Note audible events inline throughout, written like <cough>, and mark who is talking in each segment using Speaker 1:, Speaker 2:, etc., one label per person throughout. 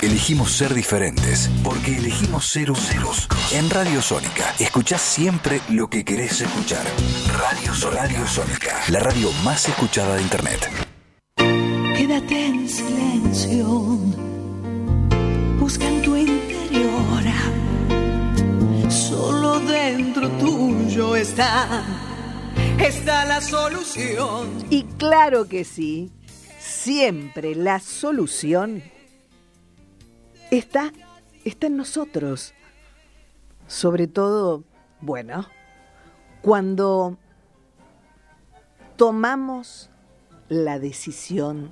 Speaker 1: Elegimos ser diferentes porque elegimos ser ceros. En Radio Sónica escuchás siempre lo que querés escuchar. Radio, Radio Sónica, la radio más escuchada de Internet.
Speaker 2: Quédate en silencio. Busca en tu interior. Solo dentro tuyo está. Está la solución.
Speaker 3: Y claro que sí. Siempre la solución está, está en nosotros. Sobre todo, bueno, cuando tomamos la decisión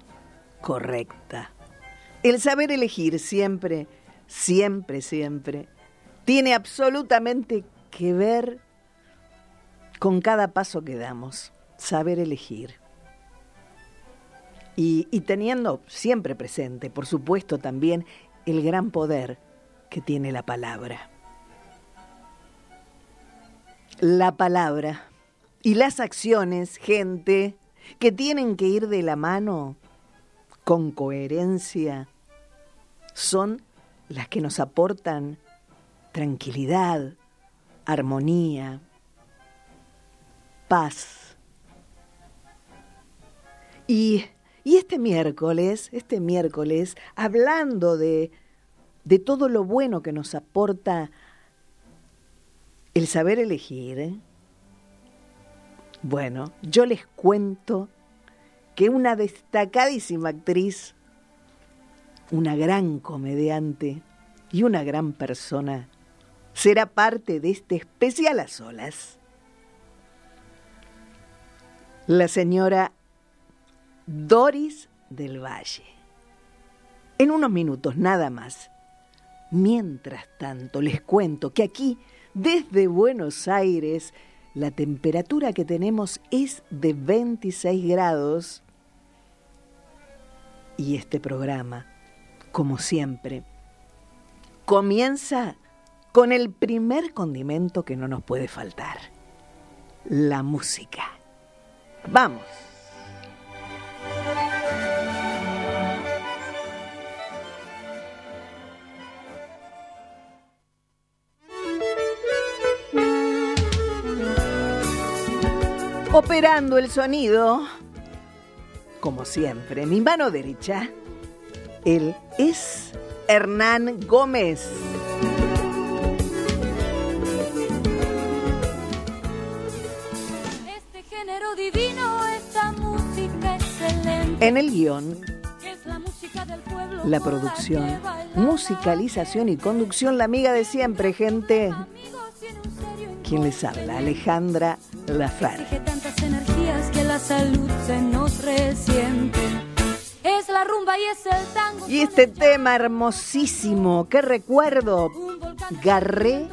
Speaker 3: correcta. El saber elegir siempre, siempre, siempre, tiene absolutamente que ver con cada paso que damos. Saber elegir. Y, y, teniendo siempre presente, por supuesto, también el gran poder que tiene la palabra. La palabra y las acciones, gente, que tienen que ir de la mano con coherencia, son las que nos aportan tranquilidad, armonía, paz. Y y este miércoles, este miércoles, hablando de, de todo lo bueno que nos aporta el saber elegir, ¿eh? bueno, yo les cuento que una destacadísima actriz, una gran comediante y una gran persona será parte de este especial a solas. La señora Doris del Valle. En unos minutos nada más. Mientras tanto, les cuento que aquí, desde Buenos Aires, la temperatura que tenemos es de 26 grados y este programa, como siempre, comienza con el primer condimento que no nos puede faltar, la música. Vamos. Operando el sonido, como siempre, mi mano derecha, él es Hernán Gómez.
Speaker 4: Este género divino, esta música excelente.
Speaker 3: En el guion, la producción, musicalización y conducción, la amiga de siempre, gente. ¿Quién les habla? Alejandra Lafar.
Speaker 4: tantas energías que la salud se nos resiente. Es la rumba y es el tango.
Speaker 3: Y este tema hermosísimo, qué recuerdo, Garré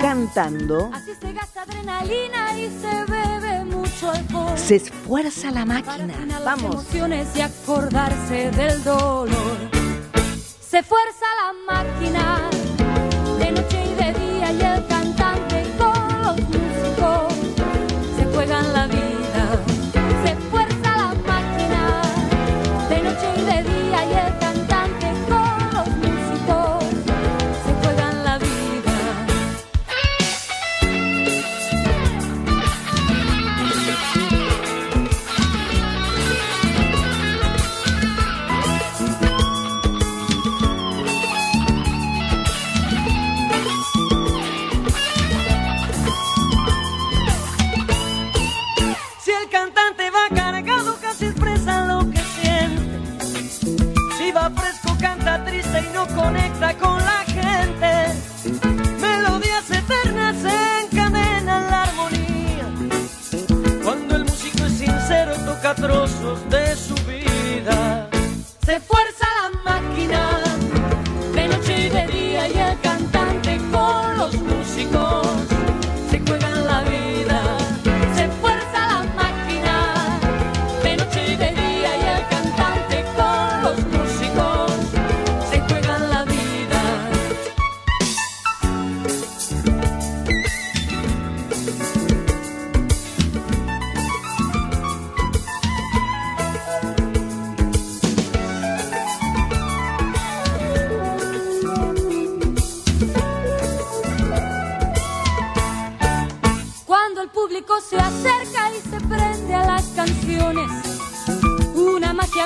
Speaker 3: cantando.
Speaker 4: Así se gasta adrenalina y se bebe mucho alcohol.
Speaker 3: Se esfuerza la máquina.
Speaker 4: Las
Speaker 3: Vamos.
Speaker 4: emociones y acordarse del dolor. Se fuerza la máquina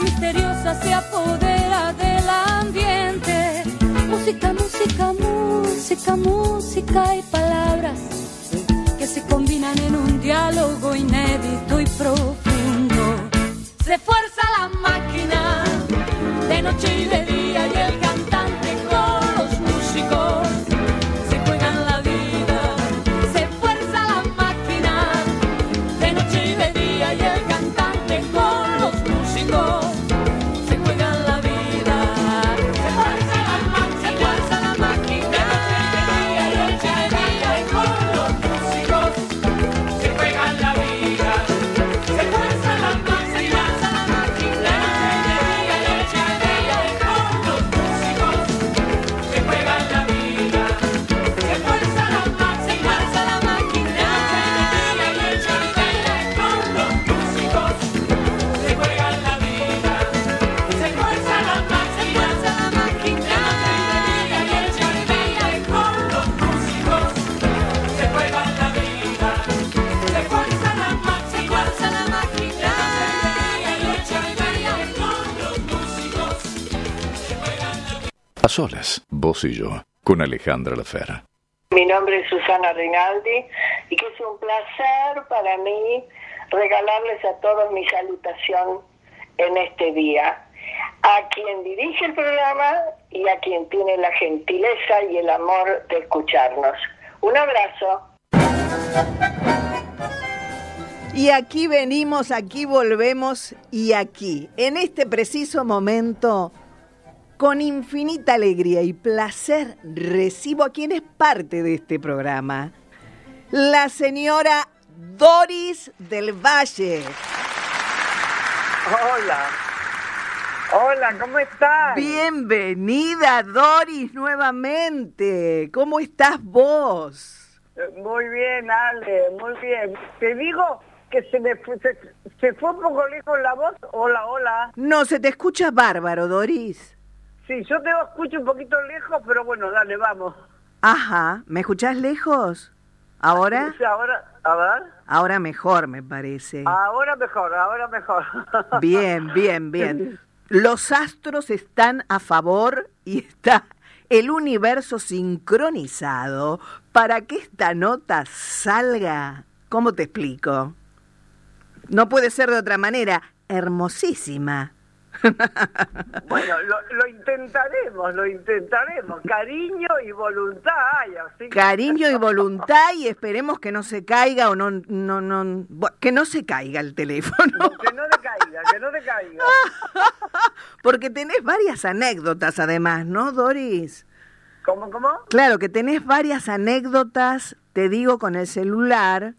Speaker 4: misteriosa se apodera del ambiente. Música, música, música, música y palabras que se combinan en un diálogo inédito y profundo. Se fuerza la máquina de noche y de día
Speaker 1: solas, vos y yo, con Alejandra Lafera.
Speaker 5: Mi nombre es Susana Rinaldi y que es un placer para mí regalarles a todos mi salutación en este día. A quien dirige el programa y a quien tiene la gentileza y el amor de escucharnos. Un abrazo.
Speaker 3: Y aquí venimos, aquí volvemos y aquí, en este preciso momento, con infinita alegría y placer, recibo a quien es parte de este programa, la señora Doris del Valle.
Speaker 6: Hola. Hola, ¿cómo estás?
Speaker 3: Bienvenida, Doris, nuevamente. ¿Cómo estás vos?
Speaker 6: Muy bien, Ale, muy bien. Te digo que se me fue, se, se fue un poco lejos la voz. Hola, hola.
Speaker 3: No, se te escucha bárbaro, Doris.
Speaker 6: Sí, yo te escucho un poquito lejos, pero bueno, dale, vamos.
Speaker 3: Ajá, ¿me escuchás lejos? ¿Ahora?
Speaker 6: Sí, ahora, a ver.
Speaker 3: Ahora mejor, me parece.
Speaker 6: Ahora mejor, ahora mejor. <laughs>
Speaker 3: Bien, bien, bien. Los astros están a favor y está el universo sincronizado para que esta nota salga. ¿Cómo te explico? No puede ser de otra manera. Hermosísima. <laughs>
Speaker 6: Bueno, lo, lo intentaremos, lo intentaremos. Cariño y voluntad hay, así que-
Speaker 3: Cariño y voluntad y esperemos que no se caiga o no, no, no, que no se caiga el teléfono.
Speaker 6: Que no te caiga, que no te caiga. <laughs>
Speaker 3: Porque tenés varias anécdotas además, ¿no, Doris?
Speaker 6: ¿Cómo, cómo?
Speaker 3: Claro que tenés varias anécdotas, te digo, con el celular.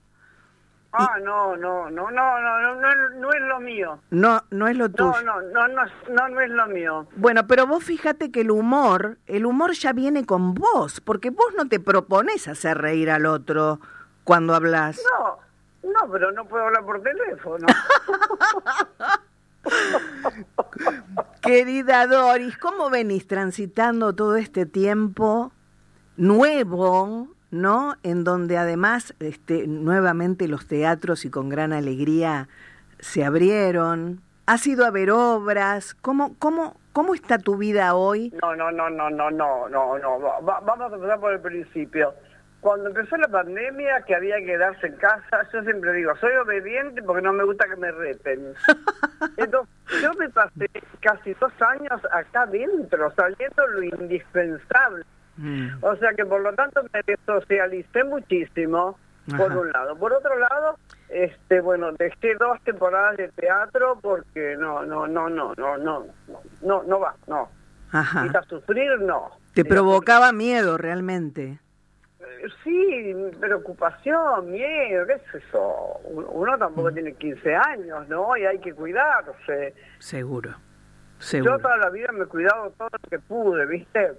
Speaker 6: Ah, no, no, no, no, no, no, no es lo mío.
Speaker 3: No, no es lo tuyo.
Speaker 6: No, no, no, no, no, es lo mío.
Speaker 3: Bueno, pero vos fíjate que el humor, el humor ya viene con vos, porque vos no te propones hacer reír al otro cuando hablas.
Speaker 6: No, no, pero no puedo hablar por teléfono. <laughs>
Speaker 3: Querida Doris, ¿cómo venís transitando todo este tiempo nuevo ¿no? En donde además este, nuevamente los teatros y con gran alegría se abrieron. ¿Has ido a ver obras? ¿Cómo, cómo, cómo está tu vida hoy?
Speaker 6: No, no, no, no, no, no, no, no. Va- va- vamos a empezar por el principio. Cuando empezó la pandemia, que había que quedarse en casa, yo siempre digo, soy obediente porque no me gusta que me reten. <laughs> Entonces, yo me pasé casi dos años acá adentro, saliendo lo indispensable. Mm. O sea que por lo tanto me socialicé muchísimo, por un lado. Por otro lado, este bueno, dejé dos temporadas de teatro porque no, no, no, no, no, no, no, no va, no.
Speaker 3: Ajá.
Speaker 6: Y para sufrir, no.
Speaker 3: Te provocaba miedo realmente.
Speaker 6: Eh, sí, preocupación, miedo, qué es eso. Uno tampoco mm. tiene 15 años, ¿no? Y hay que cuidarse.
Speaker 3: Seguro. Seguro.
Speaker 6: Yo toda la vida me he cuidado todo lo que pude, ¿viste?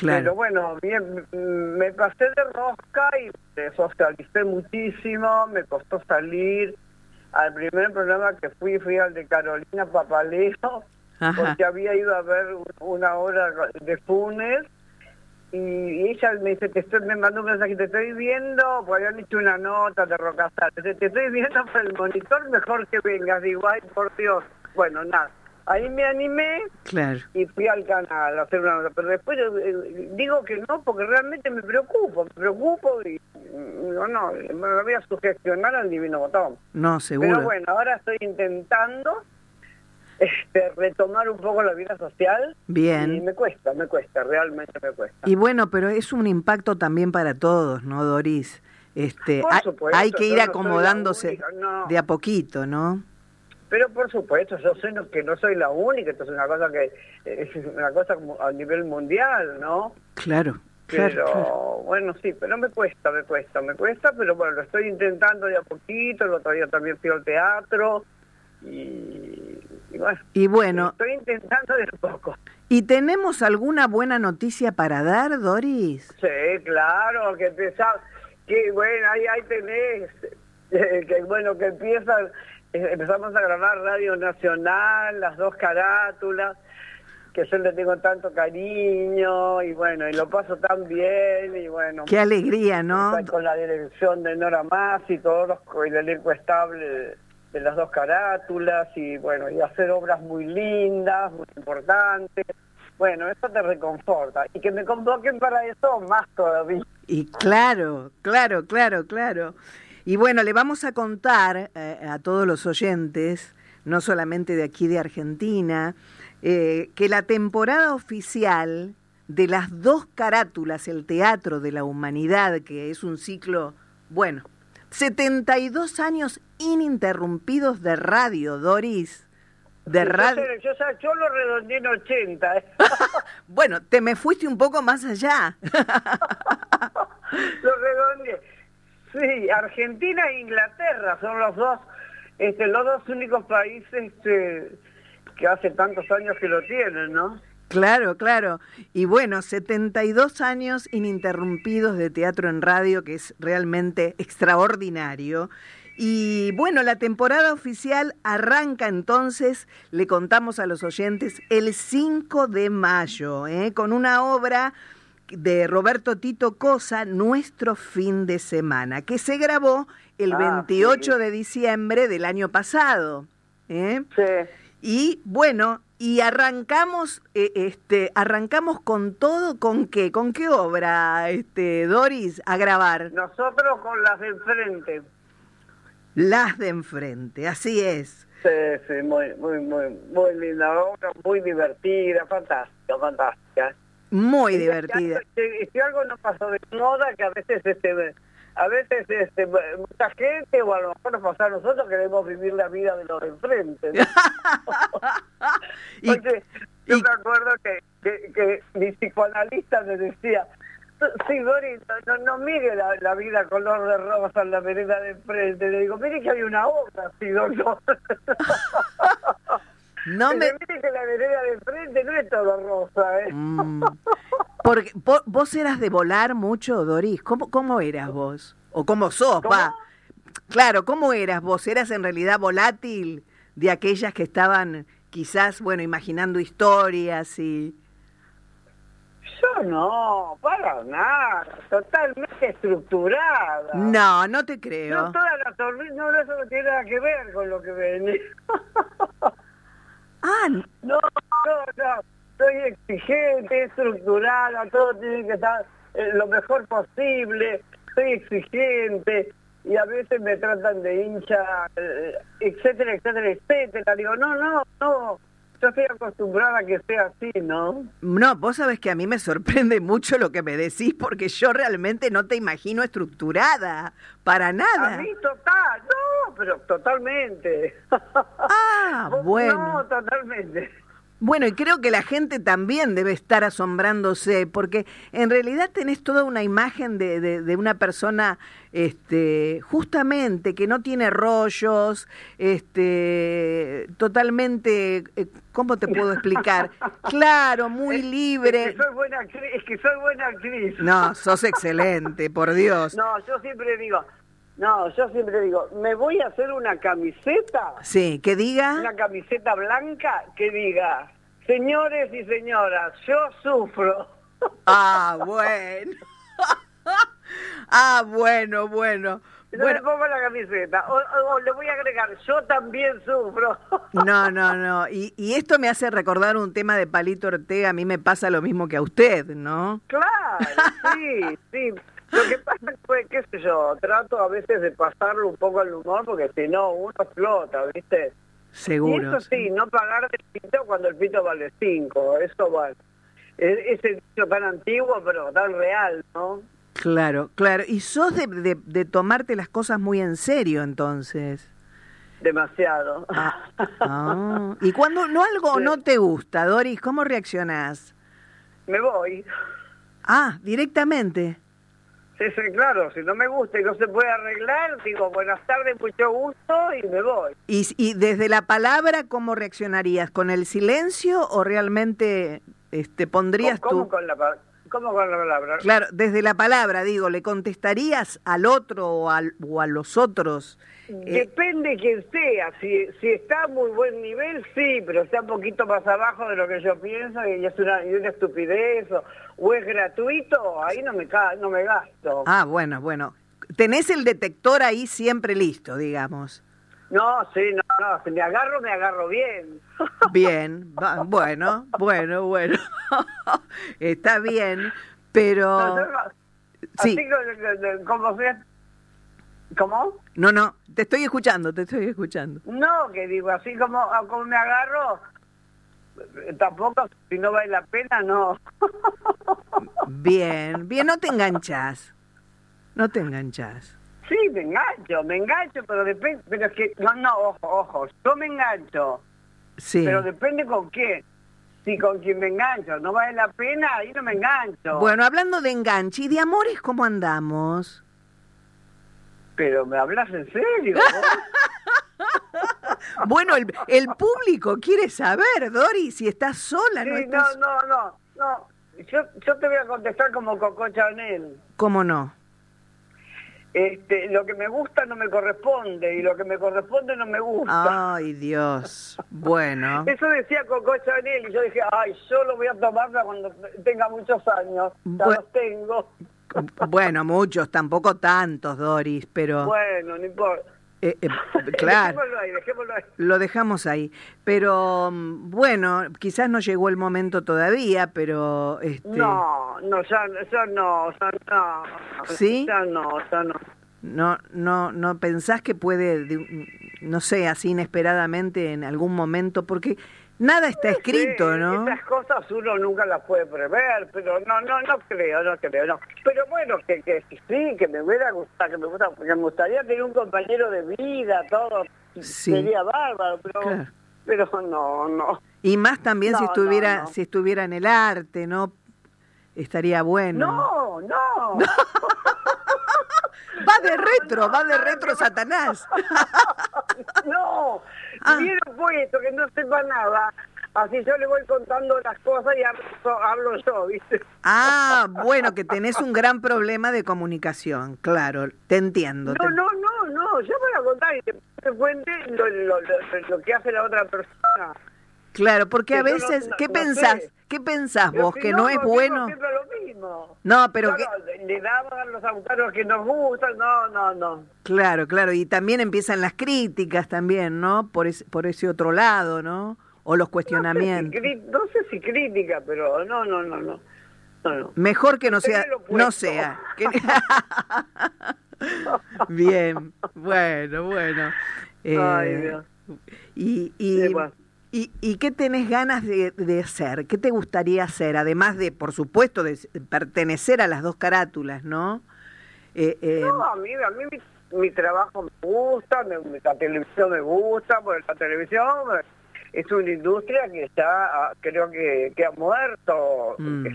Speaker 6: Pero bueno, bien, mm, me pasé de rosca y me socialicé muchísimo, me costó salir. Al primer programa que fui, fui al de Carolina Papaleo,
Speaker 3: Ajá.
Speaker 6: porque había ido a ver un- una obra de Funes. Y, ella me dice, te estoy, me mandó un mensaje, te estoy viendo, porque habían hecho una nota de Rocasal, te estoy viendo por el monitor, mejor que vengas. Digo, ay, por Dios. Bueno, nada. Ahí me animé
Speaker 3: Claro.
Speaker 6: y fui al canal a hacer una nota. Pero después eh, digo que no porque realmente me preocupo, me preocupo y mm, digo, no, me voy a sugestionar al divino botón.
Speaker 3: No, seguro.
Speaker 6: Pero bueno, ahora estoy intentando este, retomar un poco la vida social.
Speaker 3: Bien.
Speaker 6: Y me cuesta, me cuesta, realmente me cuesta.
Speaker 3: Y bueno, pero es un impacto también para todos, ¿no, Doris? Este,
Speaker 6: Por supuesto,
Speaker 3: hay que ir
Speaker 6: no
Speaker 3: acomodándose
Speaker 6: única, no.
Speaker 3: de a poquito, ¿no?
Speaker 6: Pero por supuesto, yo sé que no soy la única, esto es una cosa que es una cosa como a nivel mundial, ¿no?
Speaker 3: Claro,
Speaker 6: Pero
Speaker 3: claro, claro.
Speaker 6: bueno, sí, pero me cuesta, me cuesta, me cuesta, pero bueno, lo estoy intentando de a poquito, el otro día también fui al teatro y, y bueno,
Speaker 3: Y bueno,
Speaker 6: estoy intentando de a poco.
Speaker 3: ¿y tenemos alguna buena noticia para dar, Doris?
Speaker 6: Sí, claro, que empezamos, que bueno, ahí, ahí tenés, <laughs> eh, que bueno, que empiezan, eh, empezamos a grabar Radio Nacional, las dos carátulas, que yo le tengo tanto cariño, y bueno, y lo paso tan bien, y bueno,
Speaker 3: Qué alegría, ¿no?
Speaker 6: con la dirección de Nora Más y todos los, el elenco estable de, de las dos carátulas, y bueno, y hacer obras muy lindas, muy importantes. Bueno, eso te reconforta. Y que me convoquen para eso, más todavía.
Speaker 3: Y claro, claro, claro, claro. Y bueno, le vamos a contar eh, a todos los oyentes, no solamente de aquí de Argentina, eh, que la temporada oficial de las dos carátulas, el Teatro de la Humanidad, que es un ciclo, bueno, 72 años ininterrumpidos de radio, Doris. De radio.
Speaker 6: Yo, yo lo redondeé en 80. ¿eh? <laughs>
Speaker 3: Bueno, te me fuiste un poco más allá. <laughs>
Speaker 6: lo redondeé. Sí, Argentina e Inglaterra son los dos, este, los dos únicos países este, que hace tantos años que lo tienen, ¿no?
Speaker 3: Claro, claro. Y bueno, 72 años ininterrumpidos de teatro en radio, que es realmente extraordinario. Y bueno, la temporada oficial arranca entonces, le contamos a los oyentes, el 5 de mayo, ¿eh? con una obra de Roberto Tito Cosa, Nuestro fin de semana, que se grabó el
Speaker 6: Ah,
Speaker 3: 28
Speaker 6: sí.
Speaker 3: de diciembre del año pasado. ¿eh?
Speaker 6: Sí.
Speaker 3: Y bueno, y arrancamos, eh, este, arrancamos con todo, ¿con qué? ¿Con qué obra, este, Doris, a grabar?
Speaker 6: Nosotros con las de enfrente.
Speaker 3: Las de enfrente, así es.
Speaker 6: Sí, sí, muy, muy, muy, muy linda obra, muy divertida, fantástica, fantástica.
Speaker 3: Muy
Speaker 6: Y
Speaker 3: divertida.
Speaker 6: Si, si algo no pasó de moda, que a veces, este, a veces, este, mucha gente, o a lo mejor nos pasa a nosotros, queremos vivir la vida de los de enfrente. ¿no? <laughs>
Speaker 3: Y-
Speaker 6: Porque yo me acuerdo que, que, que mi psicoanalista me decía, sí, Dori, no, no mire la, la vida color de rosa en la vereda de enfrente. Le digo, mire que hay una obra así, doctor. <laughs>
Speaker 3: No me...
Speaker 6: Dice, Mire que la vereda de enfrente no es todo rosa, ¿eh?
Speaker 3: Mm. <laughs> Porque vo- vos eras de volar mucho, Doris. ¿Cómo, cómo eras vos? ¿O cómo sos,
Speaker 6: ¿Cómo?
Speaker 3: pa? Claro, ¿cómo eras vos? ¿Eras en realidad volátil de aquellas que estaban quizás, bueno, imaginando historias y...
Speaker 6: Yo no, para nada, totalmente estructurada.
Speaker 3: No, no te
Speaker 6: No,
Speaker 3: creo.
Speaker 6: toda la tormenta, no, eso no tiene nada que ver con lo que ven. <laughs>
Speaker 3: Ah,
Speaker 6: No, no, no. Soy exigente, estructurada, todo tiene que estar eh, lo mejor posible. Soy exigente y a veces me tratan de hincha, eh, etcétera, etcétera, etcétera. Digo, no, no, no. Yo estoy acostumbrada a que sea así, ¿no?
Speaker 3: No, vos sabés que a mí me sorprende mucho lo que me decís porque yo realmente no te imagino estructurada, para
Speaker 6: A
Speaker 3: nada.
Speaker 6: mí total, no, pero totalmente.
Speaker 3: Ah, <laughs> bueno.
Speaker 6: No, totalmente.
Speaker 3: Bueno, y creo que la gente también debe estar asombrándose, porque en realidad tenés toda una imagen de, de- de una persona, este, justamente, que no tiene rollos, este, totalmente, eh, ¿cómo te puedo explicar? <laughs> Claro, muy libre.
Speaker 6: Es que soy buena actriz. Es que soy buena actriz.
Speaker 3: No, sos excelente, por Dios.
Speaker 6: No, yo siempre digo, no, yo siempre digo, me voy a hacer una camiseta,
Speaker 3: Sí, que diga.
Speaker 6: una camiseta blanca que diga, señores y señoras, yo sufro.
Speaker 3: Ah, bueno. <laughs> ah, bueno, bueno.
Speaker 6: No
Speaker 3: Bueno.
Speaker 6: me pongo la camiseta. O, o- o le voy a agregar, yo también sufro. <laughs>
Speaker 3: No, no, no. Y, y esto me hace recordar un tema de Palito Ortega. A mí me pasa lo mismo que a usted, ¿no?
Speaker 6: Claro, sí, <laughs> sí. Lo que pasa fue, qué sé yo, trato a veces de pasarlo un poco al humor porque si no, uno explota, ¿viste? Y
Speaker 3: Seguro.
Speaker 6: eso sí, no pagar del pito cuando el pito vale cinco, eso vale. E- Ese dicho tan antiguo, pero tan real, ¿no?
Speaker 3: Claro, claro. Y sos de, de, de tomarte las cosas muy en serio, entonces.
Speaker 6: Demasiado.
Speaker 3: Ah, ah. Y <laughs> cuando no algo
Speaker 6: Sí.
Speaker 3: no te gusta, Doris, ¿cómo reaccionás?
Speaker 6: Me voy.
Speaker 3: Ah, directamente.
Speaker 6: Sí, sí, claro, si no me gusta y no se puede arreglar, digo buenas tardes, mucho gusto y me voy.
Speaker 3: Y, y desde la palabra, ¿cómo reaccionarías? ¿Con el silencio o realmente este, pondrías
Speaker 6: ¿Cómo,
Speaker 3: tu...
Speaker 6: con la, pa- cómo con la palabra?
Speaker 3: Claro, desde la palabra, digo, ¿le contestarías al otro o, al- o a los otros? Eh,
Speaker 6: Depende quién sea, si, si está a muy buen nivel, sí, pero está un poquito más abajo de lo que yo pienso y es una, y una estupidez o, o es gratuito, ahí no me no me gasto.
Speaker 3: ah, bueno, bueno. Tenés el detector ahí siempre listo, digamos.
Speaker 6: No, sí, no, no, si me agarro, me agarro bien. <laughs>
Speaker 3: Bien, bueno, bueno, bueno. <laughs> Está bien, pero... Sí.
Speaker 6: Así como, como sea... ¿Cómo?
Speaker 3: No, no, te estoy escuchando, te estoy escuchando.
Speaker 6: No, que digo, así como, ah, como me agarro, eh, tampoco, si no vale la pena, no.
Speaker 3: Bien, bien, no te enganchas. No te enganchas.
Speaker 6: Sí, me engancho, me engancho, pero depende, pero es que, no, no, ojo, ojo, yo me engancho,
Speaker 3: Sí.
Speaker 6: pero depende con quién. Si con quien me engancho no vale la pena, ahí no me engancho.
Speaker 3: Bueno, hablando de enganche y de amores, ¿cómo andamos?
Speaker 6: Pero me hablas en serio. <laughs>
Speaker 3: Bueno, el, el público quiere saber, Dori, si estás sola, ¿no
Speaker 6: Sí, no,
Speaker 3: estás?
Speaker 6: no, no, no. Yo, yo te voy a contestar como Coco Chanel.
Speaker 3: ¿Cómo no?
Speaker 6: Este, lo que me gusta no me corresponde y lo que me corresponde no me gusta.
Speaker 3: Ay, Dios. Bueno. <laughs>
Speaker 6: Eso decía Coco Chanel y yo dije, ay, yo lo voy a tomar para cuando tenga muchos años. Ya los tengo.
Speaker 3: Bueno, muchos, tampoco tantos, Doris, pero...
Speaker 6: Bueno, no importa.
Speaker 3: eh, eh, <laughs> claro.
Speaker 6: Dejémoslo ahí, dejémoslo ahí.
Speaker 3: Lo dejamos ahí. Pero mm, bueno, quizás no llegó el momento todavía, pero este
Speaker 6: No, no, ya, ya no, ya no.
Speaker 3: ¿Sí?
Speaker 6: Ya no, ya no.
Speaker 3: no no no pensás que puede de- no sé, así inesperadamente en algún momento porque nada está escrito, ¿no?
Speaker 6: Esas cosas uno nunca las puede prever, pero no, no, no creo, no creo, no. Pero bueno, que, que sí, que me hubiera gustado, que me, gusta, que me gustaría tener un compañero de vida, todo.
Speaker 3: Sí.
Speaker 6: Sería bárbaro, pero,
Speaker 3: Claro.
Speaker 6: pero no, no.
Speaker 3: Y más también si estuviera
Speaker 6: no.
Speaker 3: si estuviera en el arte, ¿no? Estaría bueno.
Speaker 6: No, no. <laughs>
Speaker 3: Va de retro, va de retro Satanás. <laughs>
Speaker 6: No,
Speaker 3: Ah.
Speaker 6: bien puesto, que no sepa nada. Así yo le voy contando las cosas y hablo, hablo yo, ¿viste?
Speaker 3: Ah, bueno, que tenés un gran problema de comunicación, claro, te entiendo.
Speaker 6: No,
Speaker 3: te-
Speaker 6: no, no, no, yo voy a contar y te cuente lo, lo, lo- lo que hace la otra persona.
Speaker 3: Claro, porque a
Speaker 6: no-
Speaker 3: veces,
Speaker 6: no-
Speaker 3: ¿qué
Speaker 6: no
Speaker 3: pensás?
Speaker 6: sé.
Speaker 3: ¿Qué pensás
Speaker 6: Pero
Speaker 3: vos?
Speaker 6: si
Speaker 3: ¿Que no es bueno?
Speaker 6: siempre lo mismo.
Speaker 3: No, pero que...
Speaker 6: Le daban los autores que nos gustan, no, no, no.
Speaker 3: Claro, claro, y también empiezan las críticas también, ¿no? Por ese, por ese otro lado, ¿no? O los
Speaker 6: No sé, si,
Speaker 3: cuestionamientos.
Speaker 6: no sé si crítica, pero no, no, no, no. no, no.
Speaker 3: Mejor que no sea, no sea. que- <laughs> Bien, bueno, bueno. Eh,
Speaker 6: Ay, Dios.
Speaker 3: y, y,
Speaker 6: Sí, bueno.
Speaker 3: Y, ¿Y qué tenés ganas de, de hacer? ¿Qué te gustaría hacer? Además de, por supuesto, de pertenecer a las dos carátulas, ¿no? Eh, eh,
Speaker 6: No, a mí, a mí mi, mi trabajo me gusta, me- la televisión me gusta, porque la televisión es una industria que está, ah, creo que, que ha muerto.
Speaker 3: Mm.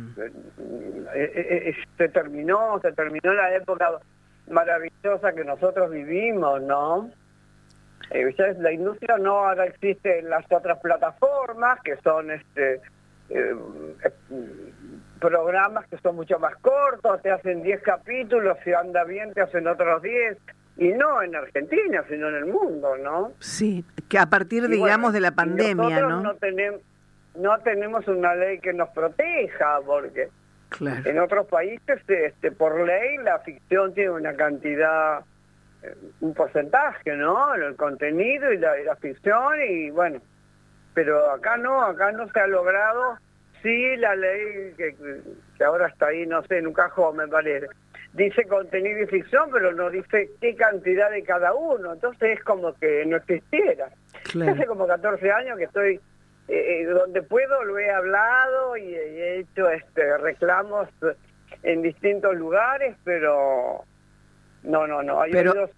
Speaker 6: Eh, se terminó, se terminó la época maravillosa que nosotros vivimos, ¿no? Eh, la industria no ahora existe en las otras plataformas que son este eh, eh, programas que son mucho más cortos, te hacen 10 capítulos, si anda bien te hacen otros 10, y no en Argentina, sino en el mundo, ¿no?
Speaker 3: sí, que a partir,
Speaker 6: Y
Speaker 3: digamos,
Speaker 6: bueno,
Speaker 3: de la pandemia,
Speaker 6: nosotros
Speaker 3: ¿no?
Speaker 6: no tenemos no tenemos una ley que nos proteja, porque
Speaker 3: Claro.
Speaker 6: en otros países, este, por ley, la ficción tiene una cantidad un porcentaje, ¿no? El contenido y la, y la ficción y bueno, pero acá no, acá no se ha logrado, sí la ley que, que ahora está ahí, no sé, en un cajón me parece, dice contenido y ficción, pero no dice qué cantidad de cada uno, entonces es como que no existiera.
Speaker 3: Claro.
Speaker 6: Hace como 14 años que estoy, eh, eh, donde puedo lo he hablado y he hecho este reclamos en distintos lugares, pero no, no, no, hay,
Speaker 3: Pero-
Speaker 6: oídos,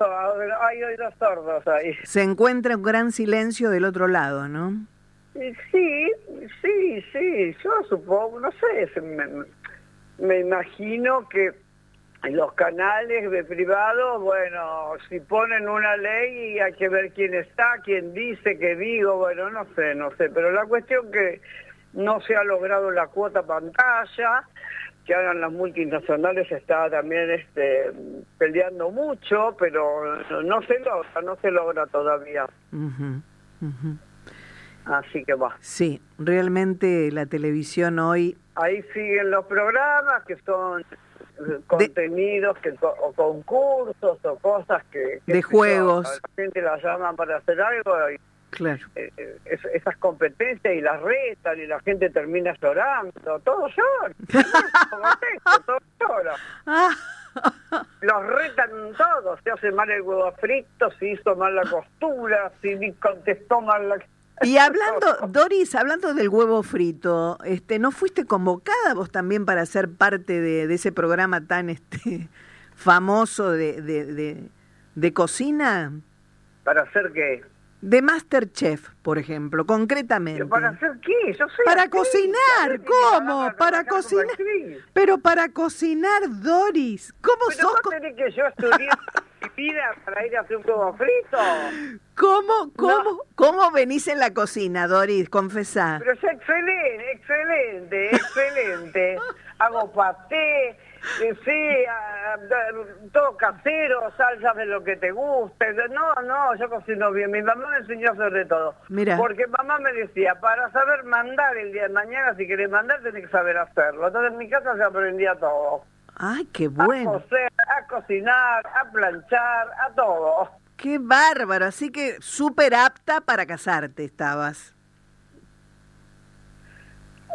Speaker 6: hay oídos sordos ahí.
Speaker 3: Se encuentra un gran silencio del otro lado, ¿no?
Speaker 6: Sí, sí, sí, yo supongo, no sé, me, me imagino que los canales de privado, bueno, si ponen una ley y hay que ver quién está, quién dice, qué digo, bueno, no sé, no sé, pero la cuestión que no se ha logrado la cuota pantalla, que en las multinacionales está también este, peleando mucho, pero no, se logra, no se logra todavía,
Speaker 3: ujú.
Speaker 6: así que va.
Speaker 3: Sí, realmente la televisión hoy
Speaker 6: Ahí siguen los programas que son contenidos que o concursos o cosas que, que
Speaker 3: De
Speaker 6: yo,
Speaker 3: juegos.
Speaker 6: la gente la llaman para hacer algo y
Speaker 3: Claro.
Speaker 6: eh, eh, es- esas competencias y las retan y la gente termina llorando todo llora <laughs> todo llora
Speaker 3: Ah, <laughs>
Speaker 6: los retan todos se hace mal el huevo frito si hizo mal la costura ni contestó mal la <laughs>
Speaker 3: y hablando, Doris, hablando del huevo frito, este, ¿no fuiste convocada vos también para ser parte de, de ese programa tan este famoso de, de, de, de cocina?
Speaker 6: para hacer qué
Speaker 3: De Masterchef, por ejemplo, concretamente.
Speaker 6: para hacer qué yo soy
Speaker 3: Para
Speaker 6: actriz,
Speaker 3: cocinar, ¿cómo?
Speaker 6: para
Speaker 3: cocinar. Pero para cocinar, Doris, ¿cómo
Speaker 6: Pero
Speaker 3: sos? co-
Speaker 6: tenés que yo estudié mi vida para ir a hacer un huevo frito.
Speaker 3: ¿Cómo, cómo, cómo venís en la cocina, Doris? Confesá.
Speaker 6: Pero es excelente, excelente, excelente. Hago paté, sí, ah, da- todo casero, salsas de lo que te guste. No, no, yo cocino bien. Mi mamá me enseñó sobre todo.
Speaker 3: Mira.
Speaker 6: Porque mamá me decía, para saber mandar el día de mañana, si querés mandar, tenés que saber hacerlo. Entonces en mi casa se aprendía todo.
Speaker 3: Ay, qué
Speaker 6: A
Speaker 3: bueno.
Speaker 6: coser, a cocinar, a planchar, a todo.
Speaker 3: Qué bárbaro. Así que súper apta para casarte estabas.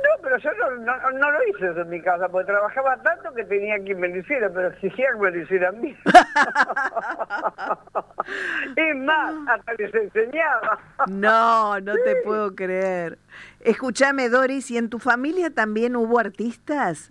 Speaker 6: No, pero yo no, no, no lo hice eso en mi casa, porque trabajaba tanto que tenía quien me lo hiciera, pero exigía que me lo hicieran a mí. <laughs> es más, hasta les enseñaba.
Speaker 3: No, no te puedo creer. Escúchame, Doris, ¿y en tu familia también hubo artistas?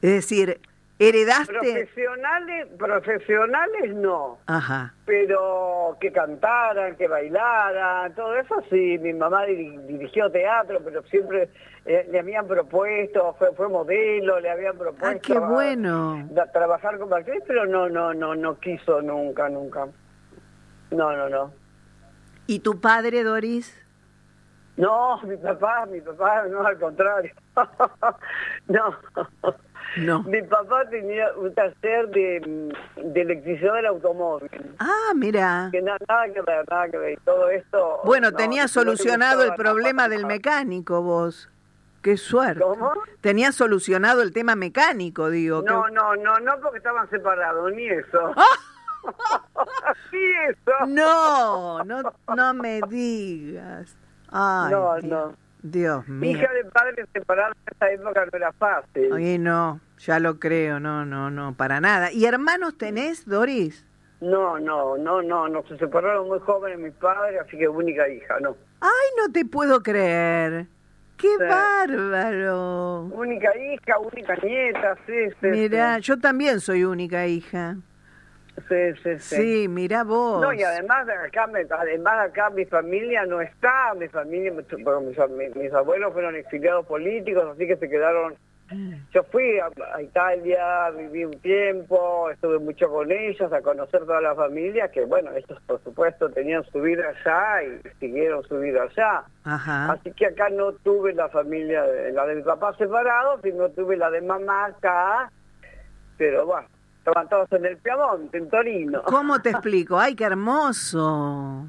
Speaker 3: Es decir, heredaste...
Speaker 6: Profesionales, profesionales no,
Speaker 3: Ajá.
Speaker 6: pero que cantaran, que bailaran, todo eso sí. Mi mamá diri- dirigió teatro, pero siempre eh, le habían propuesto, fue, fue modelo, le habían propuesto
Speaker 3: Ah, qué
Speaker 6: a-
Speaker 3: bueno.
Speaker 6: trabajar como actriz, pero no, no, no, no quiso nunca, nunca. No, no, no.
Speaker 3: ¿Y tu padre, Doris?
Speaker 6: No, mi papá, mi papá, no, al contrario. <laughs> no.
Speaker 3: No.
Speaker 6: Mi papá tenía un taller de, de electricidad del automóvil.
Speaker 3: Ah, mira.
Speaker 6: Que na- nada que ver, nada que ver. Y todo esto...
Speaker 3: Bueno,
Speaker 6: no,
Speaker 3: tenías
Speaker 6: no le
Speaker 3: solucionado el problema
Speaker 6: nada.
Speaker 3: del mecánico vos. Qué suerte.
Speaker 6: ¿Cómo?
Speaker 3: Tenías solucionado el tema mecánico, digo.
Speaker 6: No, no, no, no porque estaban separados, ni eso. <laughs> <laughs> ni eso.
Speaker 3: No, no, no me digas. Ay,
Speaker 6: No,
Speaker 3: Dios,
Speaker 6: no.
Speaker 3: Dios mío.
Speaker 6: Hija de padres separados en esa época no era fácil.
Speaker 3: Ay, no, ya lo creo, no, no, no, para nada. ¿Y hermanos tenés, Doris?
Speaker 6: No, no, no, no, no, se separaron muy jóvenes mis padres, así que única hija, no.
Speaker 3: Ay, no te puedo creer. ¡Qué
Speaker 6: Sí.
Speaker 3: bárbaro!
Speaker 6: Única hija, única nieta, sí, sí.
Speaker 3: Mirá, yo también soy única hija.
Speaker 6: Sí, sí, sí.
Speaker 3: Sí, mirá vos.
Speaker 6: No, y además de acá, me- además acá mi familia no está, mi familia, porque mis, abuelos fueron exiliados políticos, así que se quedaron. Yo fui a, a Italia, viví un tiempo, estuve mucho con ellos, a conocer toda la familia, que bueno, ellos por supuesto tenían su vida allá y siguieron su vida allá.
Speaker 3: Ajá.
Speaker 6: Así que acá no tuve la familia, la de mi papá separado, sino tuve la de mamá acá, pero bueno, estaban todos en el Piamonte, en Torino.
Speaker 3: ¿Cómo te explico? ¡Ay, qué hermoso!